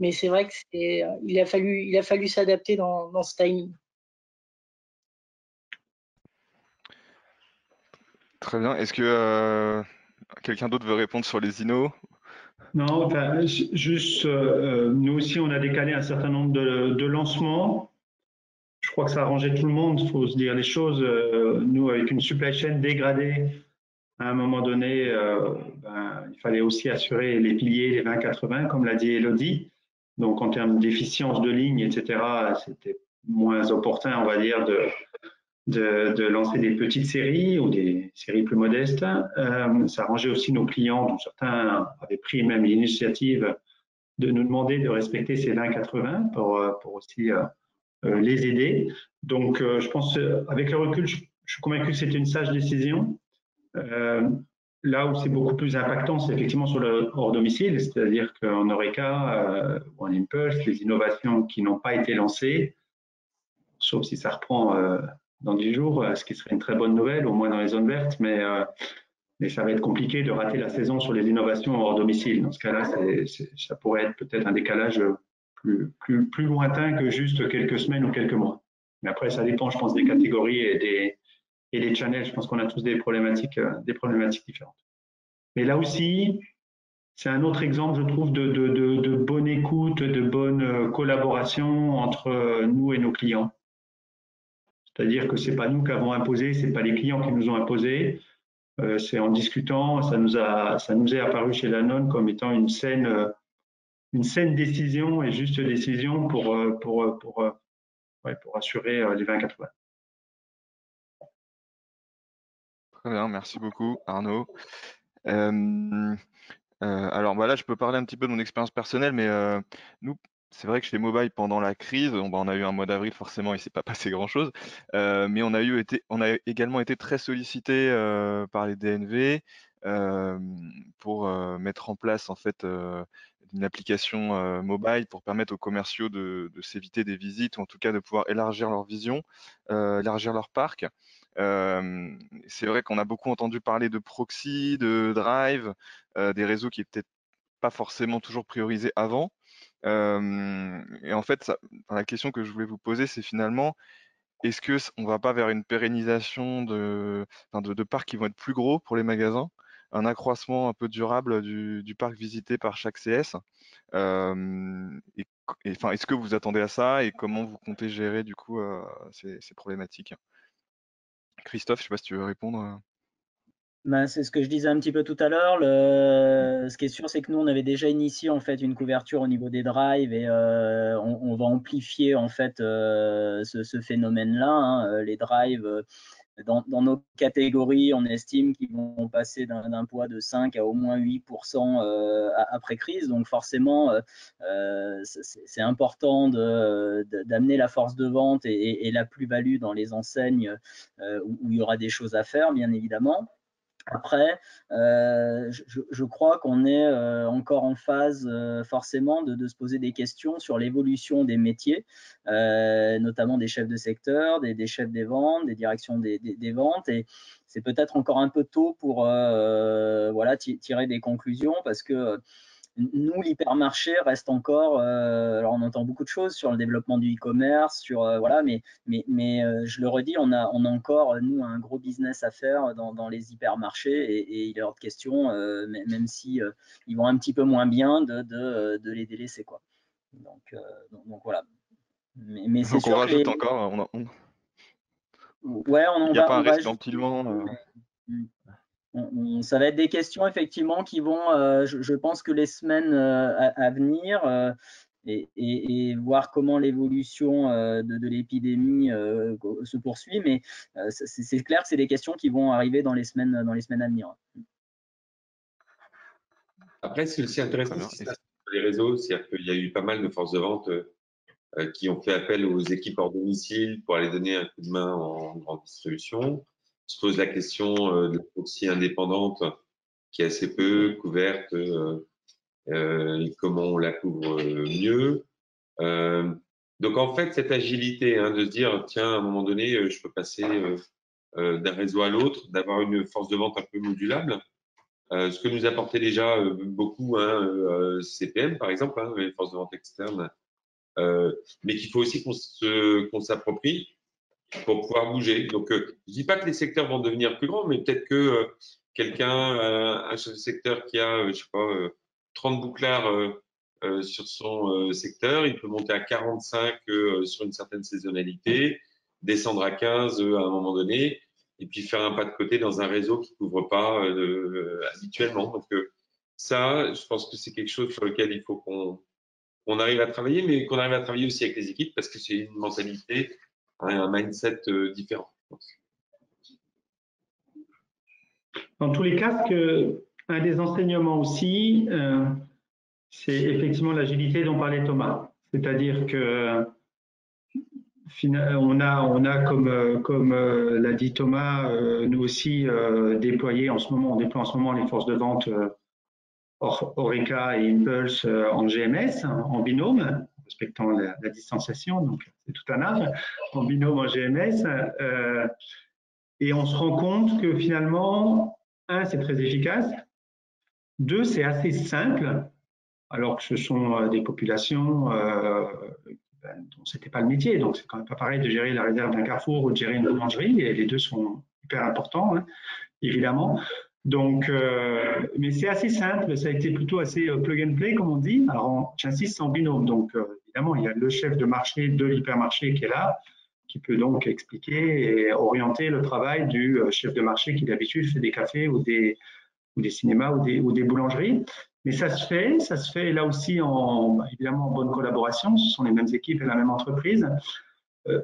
Mais c'est vrai qu'il euh, a fallu, fallu s'adapter dans, ce timing. Très bien. Est-ce que euh, quelqu'un d'autre veut répondre sur les innos Non, juste, nous aussi, on a décalé un certain nombre de, lancements je crois que ça a arrangé tout le monde. Il faut se dire les choses. Euh, nous, avec une supply chain dégradée, à un moment donné, euh, ben, il fallait aussi assurer les piliers, les 20-80, comme l'a dit Elodie. Donc, en termes d'efficience de ligne, etc., c'était moins opportun, on va dire, de, de, lancer des petites séries ou des séries plus modestes. Euh, ça arrangeait aussi nos clients, dont certains avaient pris même l'initiative de nous demander de respecter ces 20-80 pour, pour aussi euh, les aider. Donc, euh, je pense, euh, avec le recul, je, suis convaincu que c'était une sage décision. là où c'est beaucoup plus impactant, c'est effectivement sur le hors domicile, c'est-à-dire qu'en Oreca ou en Impulse, les innovations qui n'ont pas été lancées, sauf si ça reprend dans 10 jours, ce qui serait une très bonne nouvelle, au moins dans les zones vertes, mais, mais ça va être compliqué de rater la saison sur les innovations hors domicile. Dans ce cas-là, ça pourrait être peut-être un décalage plus, plus, lointain que juste quelques semaines ou quelques mois. Mais après, ça dépend, je pense, des catégories et des, et channels. Je pense qu'on a tous des problématiques, euh, des problématiques différentes. Mais là aussi, c'est un autre exemple, je trouve, de, de, de, bonne écoute, de bonne euh, collaboration entre euh, nous et nos clients. C'est-à-dire que c'est pas nous qui avons imposé, c'est pas les clients qui nous ont imposé. c'est en discutant, ça nous a, ça nous est apparu chez Danone comme étant une scène une saine décision et juste décision pour, euh, pour, euh, pour, euh, pour assurer les 20-80. Très bien, merci beaucoup Arnaud. alors voilà, je peux parler un petit peu de mon expérience personnelle, mais nous, c'est vrai que chez Mobile, pendant la crise, on, bah, on a eu un mois d'avril, forcément, il ne s'est pas passé grand-chose, mais on a, eu été, on a également été très sollicité par les DNV pour mettre en place en fait une application mobile pour permettre aux commerciaux de, s'éviter des visites ou en tout cas de pouvoir élargir leur vision, élargir leur parc. c'est vrai qu'on a beaucoup entendu parler de proxy, de drive, des réseaux qui étaient pas forcément toujours priorisés avant. Et en fait, la question que je voulais vous poser, c'est finalement, est-ce que on va pas vers une pérennisation de, de, parcs qui vont être plus gros pour les magasins, un accroissement un peu durable du, parc visité par chaque CS et, enfin, est-ce que vous attendez à ça et comment vous comptez gérer du coup ces, problématiques? Christophe, je ne sais pas si tu veux répondre. Ben, c'est ce que je disais un petit peu tout à l'heure. Ce qui est sûr, c'est que nous, on avait déjà initié en fait une couverture au niveau des drives et euh, on, va amplifier en fait euh, ce, phénomène-là. Hein. Les drives, euh, dans, nos catégories, on estime qu'ils vont passer d'un poids de 5 à au moins 8% après crise. Donc forcément, c'est important d'amener la force de vente et, la plus-value dans les enseignes où il y aura des choses à faire, bien évidemment. Après, euh, je, crois qu'on est euh, encore en phase euh, forcément de, se poser des questions sur l'évolution des métiers, notamment des chefs de secteur, des, chefs des ventes, des directions des, des ventes. Et c'est peut-être encore un peu tôt pour voilà, tirer des conclusions parce que nous, l'hypermarché reste encore. Euh, alors, on entend beaucoup de choses sur le développement du e-commerce, sur euh, voilà, mais mais mais euh, je le redis, on a on a encore nous un gros business à faire dans, dans les hypermarchés et, il est hors de question, même si ils vont un petit peu moins bien, de, de, de les délaisser quoi. Donc, donc, voilà. Mais, mais c'est sûr. On rajoute encore. On Ouais, on, il n'y a pas un risque gentiment ça va être des questions effectivement qui vont, euh, je, pense que les semaines euh, à, venir euh, et, voir comment l'évolution de, l'épidémie se poursuit, mais c'est clair que c'est des questions qui vont arriver dans les semaines, dans les semaines à venir. Après, c'est aussi intéressant sur les réseaux, c'est-à-dire qu'il y a eu pas mal de forces de vente qui ont fait appel aux équipes hors domicile pour aller donner un coup de main en grande distribution se pose la question euh, de la proxy indépendante qui est assez peu couverte euh, euh, et comment on la couvre mieux. donc en fait, cette agilité hein, de se dire, tiens, à un moment donné, je peux passer d'un réseau à l'autre, d'avoir une force de vente un peu modulable, ce que nous apportait déjà beaucoup hein, CPM, par exemple, hein, les forces de vente externes, mais qu'il faut aussi qu'on s'approprie pour pouvoir bouger. Donc, euh, je dis pas que les secteurs vont devenir plus grands, mais peut-être que euh, quelqu'un, euh, un secteur qui a, je sais pas, 30 bouclards sur son secteur, il peut monter à 45 sur une certaine saisonnalité, descendre à 15 à un moment donné, et puis faire un pas de côté dans un réseau qui couvre pas habituellement. Donc, ça, je pense que c'est quelque chose sur lequel il faut qu'on on arrive à travailler, mais qu'on arrive à travailler aussi avec les équipes parce que c'est une mentalité un mindset euh, différent. Dans tous les cas, un des enseignements aussi, euh, c'est effectivement l'agilité dont parlait Thomas. C'est-à-dire que on a, on a comme, comme euh, l'a dit Thomas, nous aussi déployé en ce moment, on déploie en ce moment les forces de vente Oreca et Impulse en GMS, en binôme respectant la, distanciation, donc c'est tout un art, en binôme en GMS. Euh, et on se rend compte que finalement, un, c'est très efficace, deux, c'est assez simple, alors que ce sont euh, des populations euh, ben, dont c'était pas le métier, donc c'est quand même pas pareil de gérer la réserve d'un carrefour ou de gérer une boulangerie, et les deux sont hyper importants, hein, évidemment. Donc, euh, mais c'est assez simple, ça a été plutôt assez plug and play, comme on dit. Alors, j'insiste en binôme. Donc, il y a le chef de marché de l'hypermarché qui est là, qui peut donc expliquer et orienter le travail du chef de marché qui d'habitude fait des cafés ou des, ou des cinémas ou des, ou des boulangeries. Mais ça se fait, ça se fait là aussi en, évidemment en bonne collaboration. Ce sont les mêmes équipes et la même entreprise.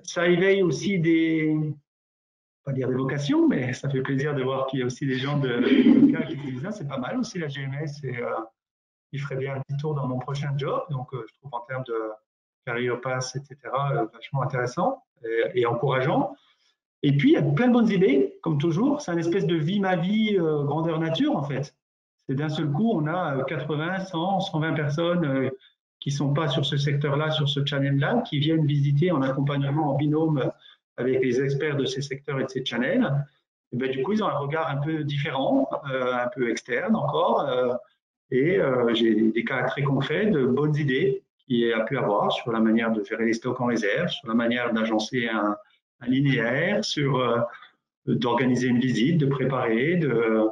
ça éveille aussi des, pas dire des vocations, mais ça fait plaisir de voir qu'il y a aussi des gens de, qui disent ah, c'est pas mal aussi la GMS et euh, il ferait bien un petit tour dans mon prochain job. Donc, euh, je trouve en termes de carrière pass, etc., euh, vachement intéressant et, encourageant. Et puis, il y a plein de bonnes idées, comme toujours. C'est une espèce de vie ma vie grandeur nature, en fait. C'est d'un seul coup, on a 80, 100, 120 personnes qui sont pas sur ce secteur-là, sur ce channel-là, qui viennent visiter en accompagnement en binôme avec les experts de ces secteurs et de ces channels, ben, du coup, ils ont un regard un peu différent, un peu externe encore. et j'ai des cas très concrets de bonnes idées qu'il a pu avoir sur la manière de gérer les stocks en réserve, sur la manière d'agencer un, linéaire, sur d'organiser une visite, de préparer, de,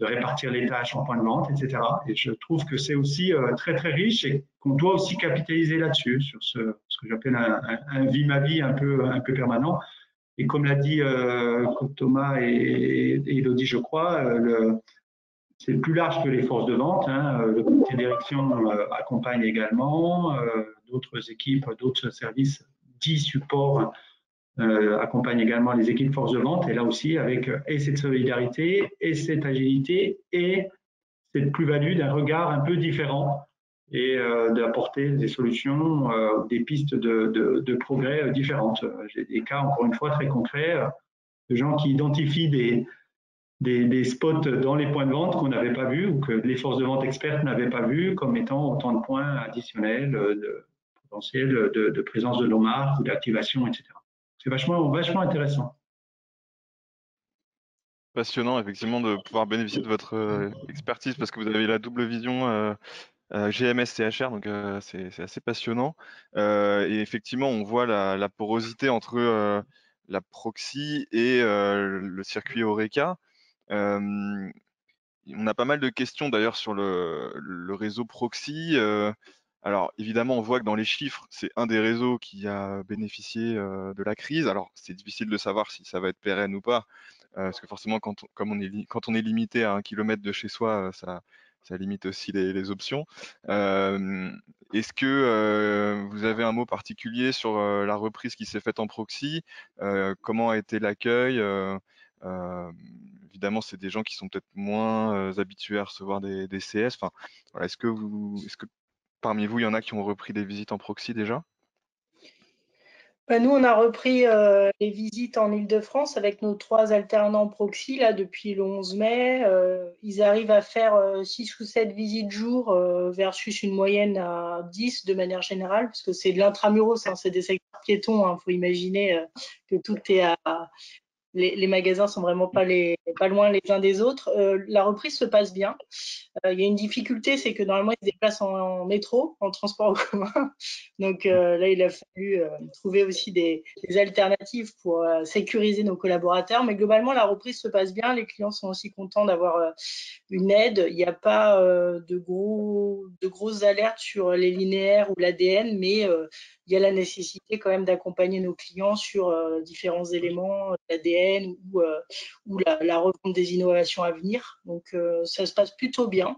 répartir les tâches en point de vente, etc. Et je trouve que c'est aussi euh, très très riche et qu'on doit aussi capitaliser là-dessus, sur ce, que j'appelle un, un, vie ma vie un peu un peu permanent. Et comme l'a dit euh, Thomas et, et, Elodie, je crois, euh, c'est plus large que les forces de vente. Hein. Le comité direction euh, accompagne également, d'autres équipes, d'autres services dits support euh, accompagne également les équipes force de vente et là aussi avec euh, et cette solidarité et cette agilité et cette plus-value d'un regard un peu différent et euh, d'apporter des solutions, euh, des pistes de, de, de progrès différentes. J'ai des cas encore une fois très concrets de gens qui identifient des, des, spots dans les points de vente qu'on n'avait pas vus ou que les forces de vente expertes n'avaient pas vus comme étant autant de points additionnels de potentiels de, de présence de nos marques ou d'activation, etc c'est vachement, vachement intéressant. Passionnant, effectivement, de pouvoir bénéficier de votre euh, expertise parce que vous avez la double vision euh, euh, GMS CHR, donc c'est assez passionnant. et effectivement, on voit la, porosité entre la proxy et le circuit Oreca. On a pas mal de questions d'ailleurs sur le, réseau proxy. Alors évidemment, on voit que dans les chiffres, c'est un des réseaux qui a bénéficié de la crise. Alors c'est difficile de savoir si ça va être pérenne ou pas, parce que forcément, quand on, comme on est, quand on est limité à un kilomètre de chez soi, ça, ça limite aussi les, options. Est-ce que vous avez un mot particulier sur la reprise qui s'est faite en proxy? Comment a été l'accueil? Évidemment, c'est des gens qui sont peut-être moins habitués à recevoir des, CS. Enfin, est-ce que parmi vous, il y en a qui ont repris des visites en proxy déjà? Bah, nous, on a repris euh, les visites en Ile-de-France avec nos trois alternants proxy là, depuis le 11 mai. Euh, ils arrivent à faire 6 euh, ou 7 visites jour versus une moyenne à 10 de manière générale, parce que c'est de l'intramuros, hein, c'est des secteurs piétons. Il hein, faut imaginer que tout est à, les, les, magasins sont vraiment pas, les, pas loin les uns des autres. Euh, la reprise se passe bien. Euh, il y a une difficulté, c'est que normalement ils se déplacent en, métro, en transport en commun. Donc euh, là, il a fallu trouver aussi des, des alternatives pour sécuriser nos collaborateurs. Mais globalement, la reprise se passe bien. Les clients sont aussi contents d'avoir une aide. Il n'y a pas de gros, de grosses alertes sur les linéaires ou l'ADN, mais il y a la nécessité quand même d'accompagner nos clients sur euh, différents éléments, l'ADN ou, euh, ou la, la refonte des innovations à venir. Donc euh, ça se passe plutôt bien.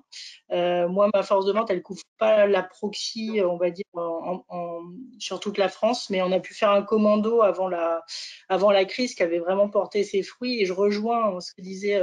moi, ma force de vente, elle couvre pas la proxy, on va dire, en, en, sur toute la France, mais on a pu faire un commando avant la, avant la crise qui avait vraiment porté ses fruits. Et je rejoins ce que disaient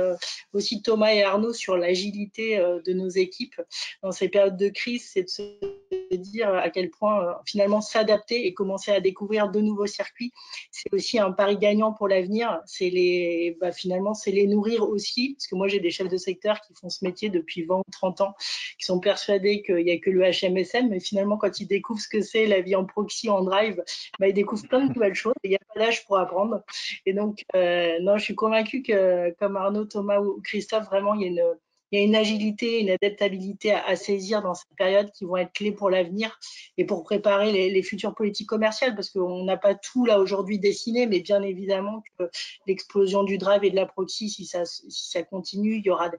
aussi Thomas et Arnaud sur l'agilité de nos équipes dans ces périodes de crise, c'est de se dire à quel point finalement s'adapter et commencer à découvrir de nouveaux circuits, c'est aussi un pari gagnant pour l'avenir. C'est les, bah, finalement, c'est les nourrir aussi, parce que moi j'ai des chefs de secteur qui font ce métier depuis 20 ou 30 ans, qui sont persuadés qu'il n'y a que le HMSM, mais finalement quand ils découvrent ce que c'est la vie en proxy, en drive, bah, ils découvrent plein de nouvelles choses. Il n'y a pas d'âge pour apprendre. Et donc, euh, non, je suis convaincue que comme Arnaud, Thomas ou Christophe, vraiment, il y a une il y a une agilité, une adaptabilité à, saisir dans cette période qui vont être clés pour l'avenir et pour préparer les, futures politiques commerciales, parce qu'on n'a pas tout là aujourd'hui dessiné, mais bien évidemment que l'explosion du drive et de la proxy, si ça, si ça continue, il y aura,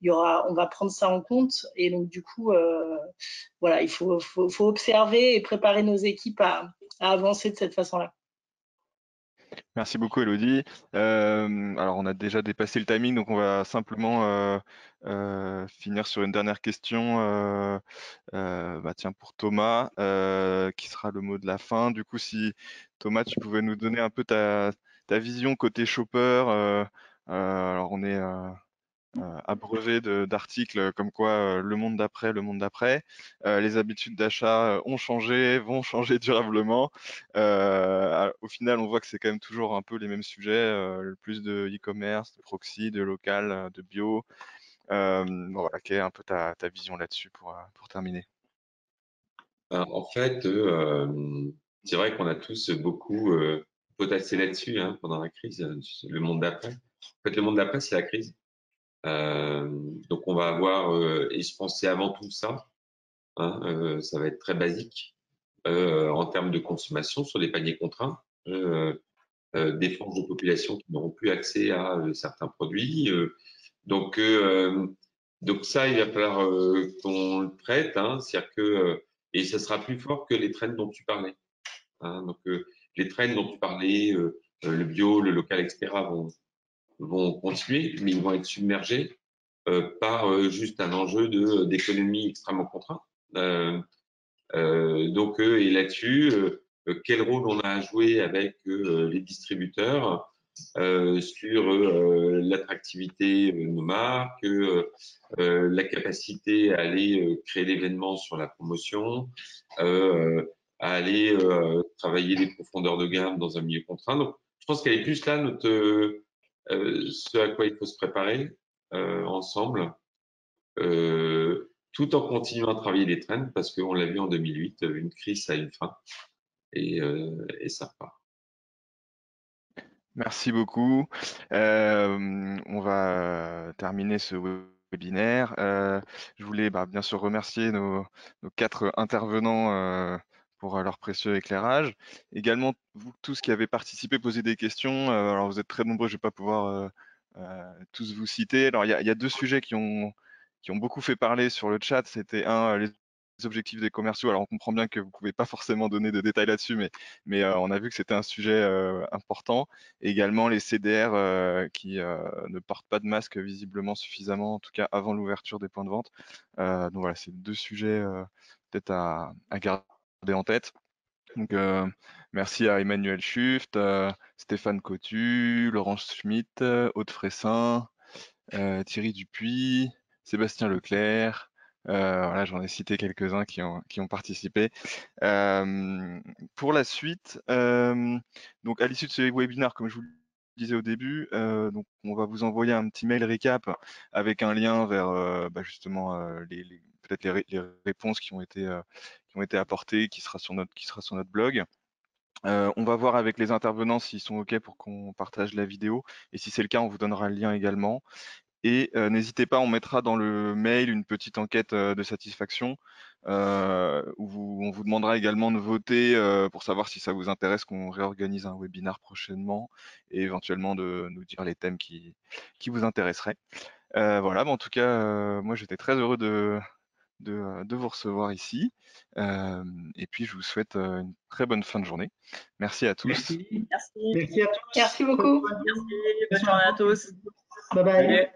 il y aura, on va prendre ça en compte. Et donc du coup, euh, voilà, il faut, faut, faut, observer et préparer nos équipes à, à avancer de cette façon-là. Merci beaucoup Elodie. Euh, alors on a déjà dépassé le timing, donc on va simplement euh, euh, finir sur une dernière question. bah tiens pour Thomas, qui sera le mot de la fin. Du coup, si Thomas, tu pouvais nous donner un peu ta, ta vision côté shopper. alors on est abreuvé d'articles comme quoi euh, le monde d'après, le monde d'après, euh, les habitudes d'achat ont changé, vont changer durablement. au final, on voit que c'est quand même toujours un peu les mêmes sujets, le plus de e-commerce, de proxy, de local, de bio. bon, voilà, quelle est un peu ta, ta vision là-dessus pour, terminer En fait, c'est vrai qu'on a tous beaucoup potasser là-dessus hein, pendant la crise, le monde d'après. En fait, le monde d'après, c'est la crise. Donc, on va avoir, et je pensais avant tout ça, hein, ça va être très basique en termes de consommation sur des paniers contraints. des franges de population qui n'auront plus accès à certains produits. donc, ça, il va falloir qu'on le traite, hein, c'est-à-dire que et ça sera plus fort que les trends dont tu parlais. Hein, donc les trends dont tu parlais, le bio, le local, etc. vont vont continuer, mais ils vont être submergés par juste un enjeu de d'économie extrêmement contraint. donc et là-dessus, quel rôle on a à jouer avec les distributeurs euh, sur euh, l'attractivité de nos marques, euh, la capacité à aller créer l'événement sur la promotion, à aller travailler des profondeurs de gamme dans un milieu contraint. Donc, je pense qu'elle est plus là notre, ce à quoi il faut se préparer ensemble, tout en continuant à travailler les trends, parce qu'on l'a vu en 2008, une crise a une fin, et, ça repart. Merci beaucoup. Euh, on va terminer ce webinaire. Euh, je voulais bah, bien sûr remercier nos, quatre intervenants euh, pour leur précieux éclairage. Également, vous tous qui avez participé, posé des questions. alors, vous êtes très nombreux, je ne vais pas pouvoir tous vous citer. Alors, il y, a deux sujets qui ont, qui ont beaucoup fait parler sur le chat. C'était un, les objectifs des commerciaux. Alors on comprend bien que vous pouvez pas forcément donner de détails là-dessus, mais, mais on a vu que c'était un sujet important. également les CDR qui ne portent pas de masque visiblement suffisamment, en tout cas avant l'ouverture des points de vente. donc voilà, c'est deux sujets peut-être à, à, garder tête. Donc merci à Emmanuel Schuft, Stéphane Cotu, Laurence Schmitt, Aude Fressin, Thierry Dupuis, Sébastien Leclerc, euh, voilà, j'en ai cité quelques-uns qui ont, qui ont participé. Euh, pour la suite, euh, donc à l'issue de ce webinaire, comme je vous le disais au début, donc on va vous envoyer un petit mail récap avec un lien vers bah, justement les, peut-être les, réponses qui ont été qui ont été apportées, qui sera sur notre qui sera sur notre blog. on va voir avec les intervenants s'ils sont OK pour qu'on partage la vidéo. Et si c'est le cas, on vous donnera le lien également. Et euh, n'hésitez pas, on mettra dans le mail une petite enquête euh, de satisfaction euh, où on vous demandera également de voter pour savoir si ça vous intéresse qu'on réorganise un webinar prochainement et éventuellement de nous dire les thèmes qui, qui vous intéresseraient. voilà, en tout cas, moi j'étais très heureux de, de, vous recevoir ici. et puis je vous souhaite une très bonne fin de journée. Merci à tous. Merci, Merci à tous. Merci beaucoup. Merci. Bonne journée à tous. Bye bye.